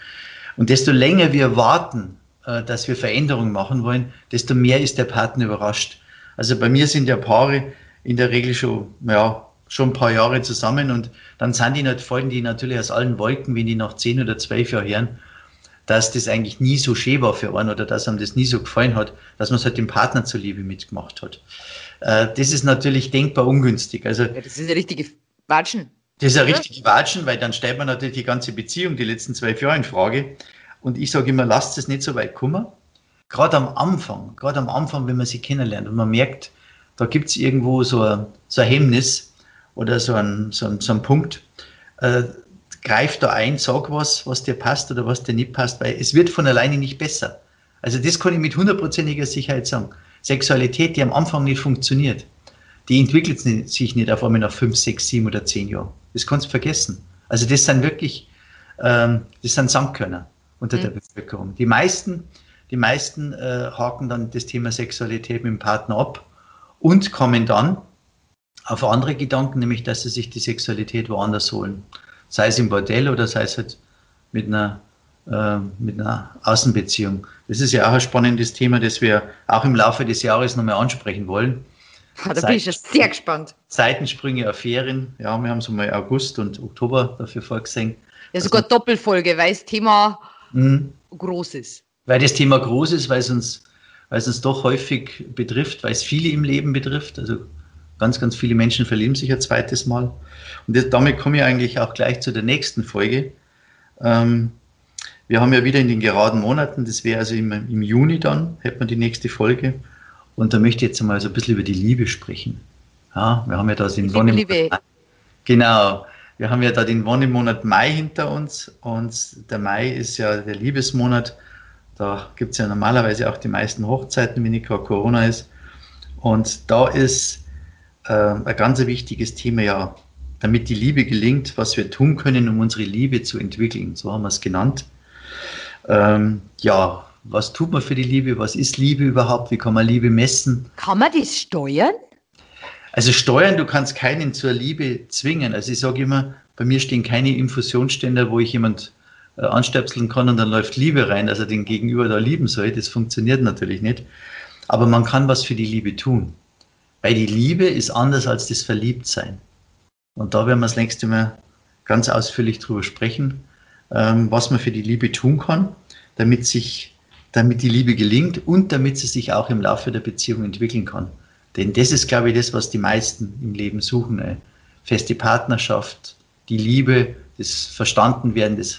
Und desto länger wir warten, äh, dass wir Veränderungen machen wollen, desto mehr ist der Partner überrascht. Also bei mir sind ja Paare in der Regel schon ja, schon ein paar Jahre zusammen und dann sind die, folgen die natürlich aus allen Wolken, wenn die nach zehn oder zwölf Jahren hören, dass das eigentlich nie so schön war für einen oder dass einem das nie so gefallen hat, dass man es halt dem Partner zuliebe mitgemacht hat. Äh, das ist natürlich denkbar ungünstig. Also, ja, das ist eine richtige Watschen. Das ist ein richtige Watschen, weil dann stellt man natürlich die ganze Beziehung die letzten zwölf Jahre in Frage. Und ich sage immer, lasst es nicht so weit kommen. Gerade am Anfang, gerade am Anfang, wenn man sie kennenlernt und man merkt, da gibt es irgendwo so ein, so ein Hemmnis, oder so ein, so ein, so ein Punkt, äh, greif da ein, sag was, was dir passt oder was dir nicht passt, weil es wird von alleine nicht besser. Also das kann ich mit hundertprozentiger Sicherheit sagen. Sexualität, die am Anfang nicht funktioniert, die entwickelt sich nicht auf einmal nach fünf, sechs, sieben oder zehn Jahren. Das kannst du vergessen. Also das sind wirklich, ähm, das sind Sandkörner unter mhm. der Bevölkerung. Die meisten, die meisten äh, haken dann das Thema Sexualität mit dem Partner ab und kommen dann auf andere Gedanken, nämlich dass sie sich die Sexualität woanders holen. Sei es im Bordell oder sei es halt mit einer, äh, mit einer Außenbeziehung. Das ist ja auch ein spannendes Thema, das wir auch im Laufe des Jahres nochmal ansprechen wollen. <laughs> Da bin ich jetzt sehr gespannt. Seitensprünge, Affären. Ja, wir haben so mal August und Oktober dafür vorgesehen. Ja, sogar also, Doppelfolge, weil das Thema mh, groß ist. Weil das Thema groß ist, weil es uns, weil es uns doch häufig betrifft, weil es viele im Leben betrifft. Also Ganz, ganz viele Menschen verlieben sich ein zweites Mal. Und damit komme ich eigentlich auch gleich zu der nächsten Folge. Ähm, wir haben ja wieder in den geraden Monaten, das wäre also im, im Juni dann, hätte man die nächste Folge. Und da möchte ich jetzt mal so ein bisschen über die Liebe sprechen. Ja, wir haben ja da den Wonnemonat. Genau. Wir haben ja da den Wonnemonat Mai hinter uns und der Mai ist ja der Liebesmonat. Da gibt es ja normalerweise auch die meisten Hochzeiten, wenn nicht Corona ist. Und da ist äh, ein ganz wichtiges Thema ja, damit die Liebe gelingt, was wir tun können, um unsere Liebe zu entwickeln. So haben wir es genannt. Ähm, ja, was tut man für die Liebe? Was ist Liebe überhaupt? Wie kann man Liebe messen? Kann man das steuern? Also steuern, du kannst keinen zur Liebe zwingen. Also ich sage immer, bei mir stehen keine Infusionsständer, wo ich jemand äh, anstöpseln kann und dann läuft Liebe rein, dass er den Gegenüber da lieben soll. Das funktioniert natürlich nicht. Aber man kann was für die Liebe tun. Weil die Liebe ist anders als das Verliebtsein. Und da werden wir das nächste Mal ganz ausführlich drüber sprechen, ähm, was man für die Liebe tun kann, damit sich, damit die Liebe gelingt und damit sie sich auch im Laufe der Beziehung entwickeln kann. Denn das ist, glaube ich, das, was die meisten im Leben suchen. Eine feste Partnerschaft, die Liebe, das Verstandenwerden, das,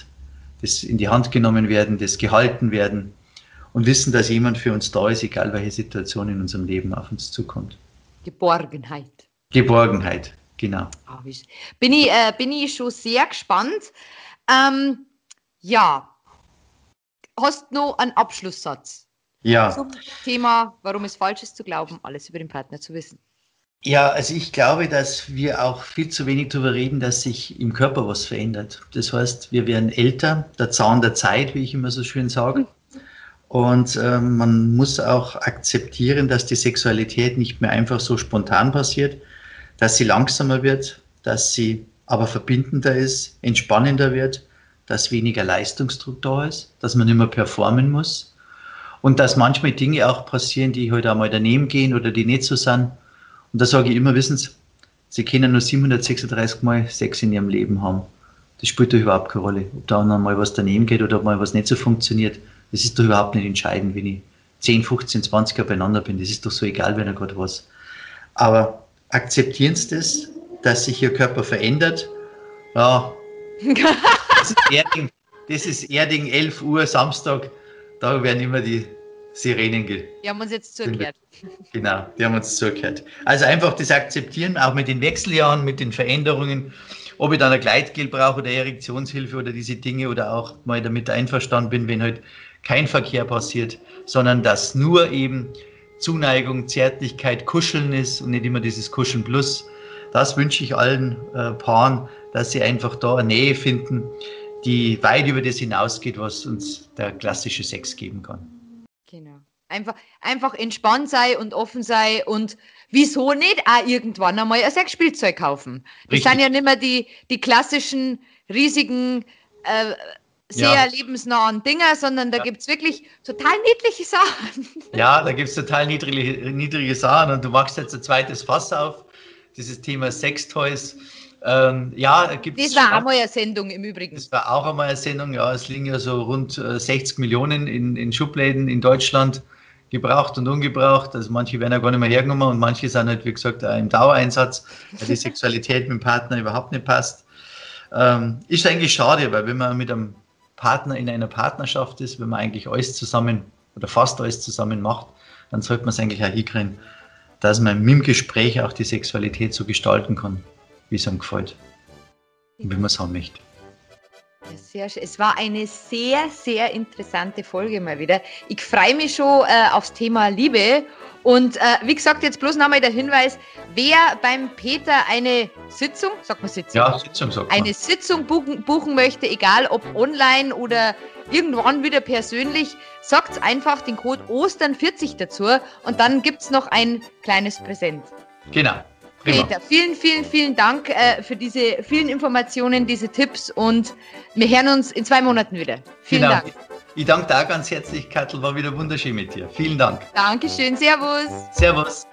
das in die Hand genommen werden, das gehalten werden und wissen, dass jemand für uns da ist, egal welche Situation in unserem Leben auf uns zukommt. Geborgenheit. Geborgenheit, genau. Ah, bin ich, äh, bin ich schon sehr gespannt. Ähm, ja, hast du noch einen Abschlusssatz? Ja. Zum Thema, warum es falsch ist zu glauben, alles über den Partner zu wissen. Ja, also ich glaube, dass wir auch viel zu wenig darüber reden, dass sich im Körper was verändert. Das heißt, wir werden älter, der Zahn der Zeit, wie ich immer so schön sage. Und äh, man muss auch akzeptieren, dass die Sexualität nicht mehr einfach so spontan passiert, dass sie langsamer wird, dass sie aber verbindender ist, entspannender wird, dass weniger Leistungsdruck da ist, dass man mehr performen muss und dass manchmal Dinge auch passieren, die heute halt einmal daneben gehen oder die nicht so sind Und da sage ich immer, wissen Sie, Sie können nur 736 Mal Sex in Ihrem Leben haben. Das spielt doch überhaupt keine Rolle. Ob da mal was daneben geht oder ob mal was nicht so funktioniert, das ist doch überhaupt nicht entscheidend, wenn ich 10, 15, 20 Jahre beieinander bin. Das ist doch so egal, wenn er gerade was. Aber akzeptieren Sie das, dass sich Ihr Körper verändert. Ja, <laughs> das ist Erding, das ist Erding 11 Uhr Samstag. Da werden immer die Sirenen gehen. Die haben uns jetzt zugehört. Genau, die haben uns zugehört. Also einfach das akzeptieren, auch mit den Wechseljahren, mit den Veränderungen, ob ich dann ein Gleitgel brauche oder Erektionshilfe oder diese Dinge oder auch mal damit einverstanden bin, wenn halt kein Verkehr passiert, sondern dass nur eben Zuneigung, Zärtlichkeit, Kuscheln ist und nicht immer dieses Kuscheln plus. Das wünsche ich allen äh, Paaren, dass sie einfach da eine Nähe finden, die weit über das hinausgeht, was uns der klassische Sex geben kann. Genau. Einfach, einfach entspannt sei und offen sei und wieso nicht auch irgendwann einmal ein Sexspielzeug kaufen? Das Richtig. sind ja nicht mehr die, die klassischen, riesigen, äh, sehr ja. lebensnahen Dinger, sondern da ja. gibt es wirklich total niedliche Sachen. <laughs> Ja, da gibt es total niedrige, niedrige Sachen und du machst jetzt ein zweites Fass auf, dieses Thema Sextoys. Ähm, ja, gibt's das war auch mal eine Sendung im Übrigen. Das war auch einmal eine Sendung, ja. Es liegen ja so rund 60 äh, Millionen in, in Schubläden in Deutschland, gebraucht und ungebraucht. Also manche werden ja gar nicht mehr hergenommen und manche sind halt, wie gesagt, auch im Dauereinsatz, weil die <laughs> Sexualität mit dem Partner überhaupt nicht passt. Ähm, ist eigentlich schade, weil wenn man mit einem Partner in einer Partnerschaft ist, wenn man eigentlich alles zusammen oder fast alles zusammen macht, dann sollte man es eigentlich auch hinkriegen, dass man mit dem Gespräch auch die Sexualität so gestalten kann wie es ihm gefällt und wie man es haben möchte. Sehr schön. Es war eine sehr, sehr interessante Folge mal wieder. Ich freue mich schon äh, aufs Thema Liebe. Und äh, wie gesagt, jetzt bloß nochmal der Hinweis, wer beim Peter eine Sitzung, sagt man Sitzung? Ja, Sitzung sagt man. Eine Sitzung buchen, buchen möchte, egal ob online oder irgendwann wieder persönlich, sagt einfach den Code Ostern40 dazu und dann gibt es noch ein kleines Präsent. Genau. Peter, vielen, vielen, vielen Dank äh, für diese vielen Informationen, diese Tipps und wir hören uns in zwei Monaten wieder. Vielen genau. Dank. Ich danke da ganz herzlich, Kattel, war wieder wunderschön mit dir. Vielen Dank. Dankeschön, Servus. Servus.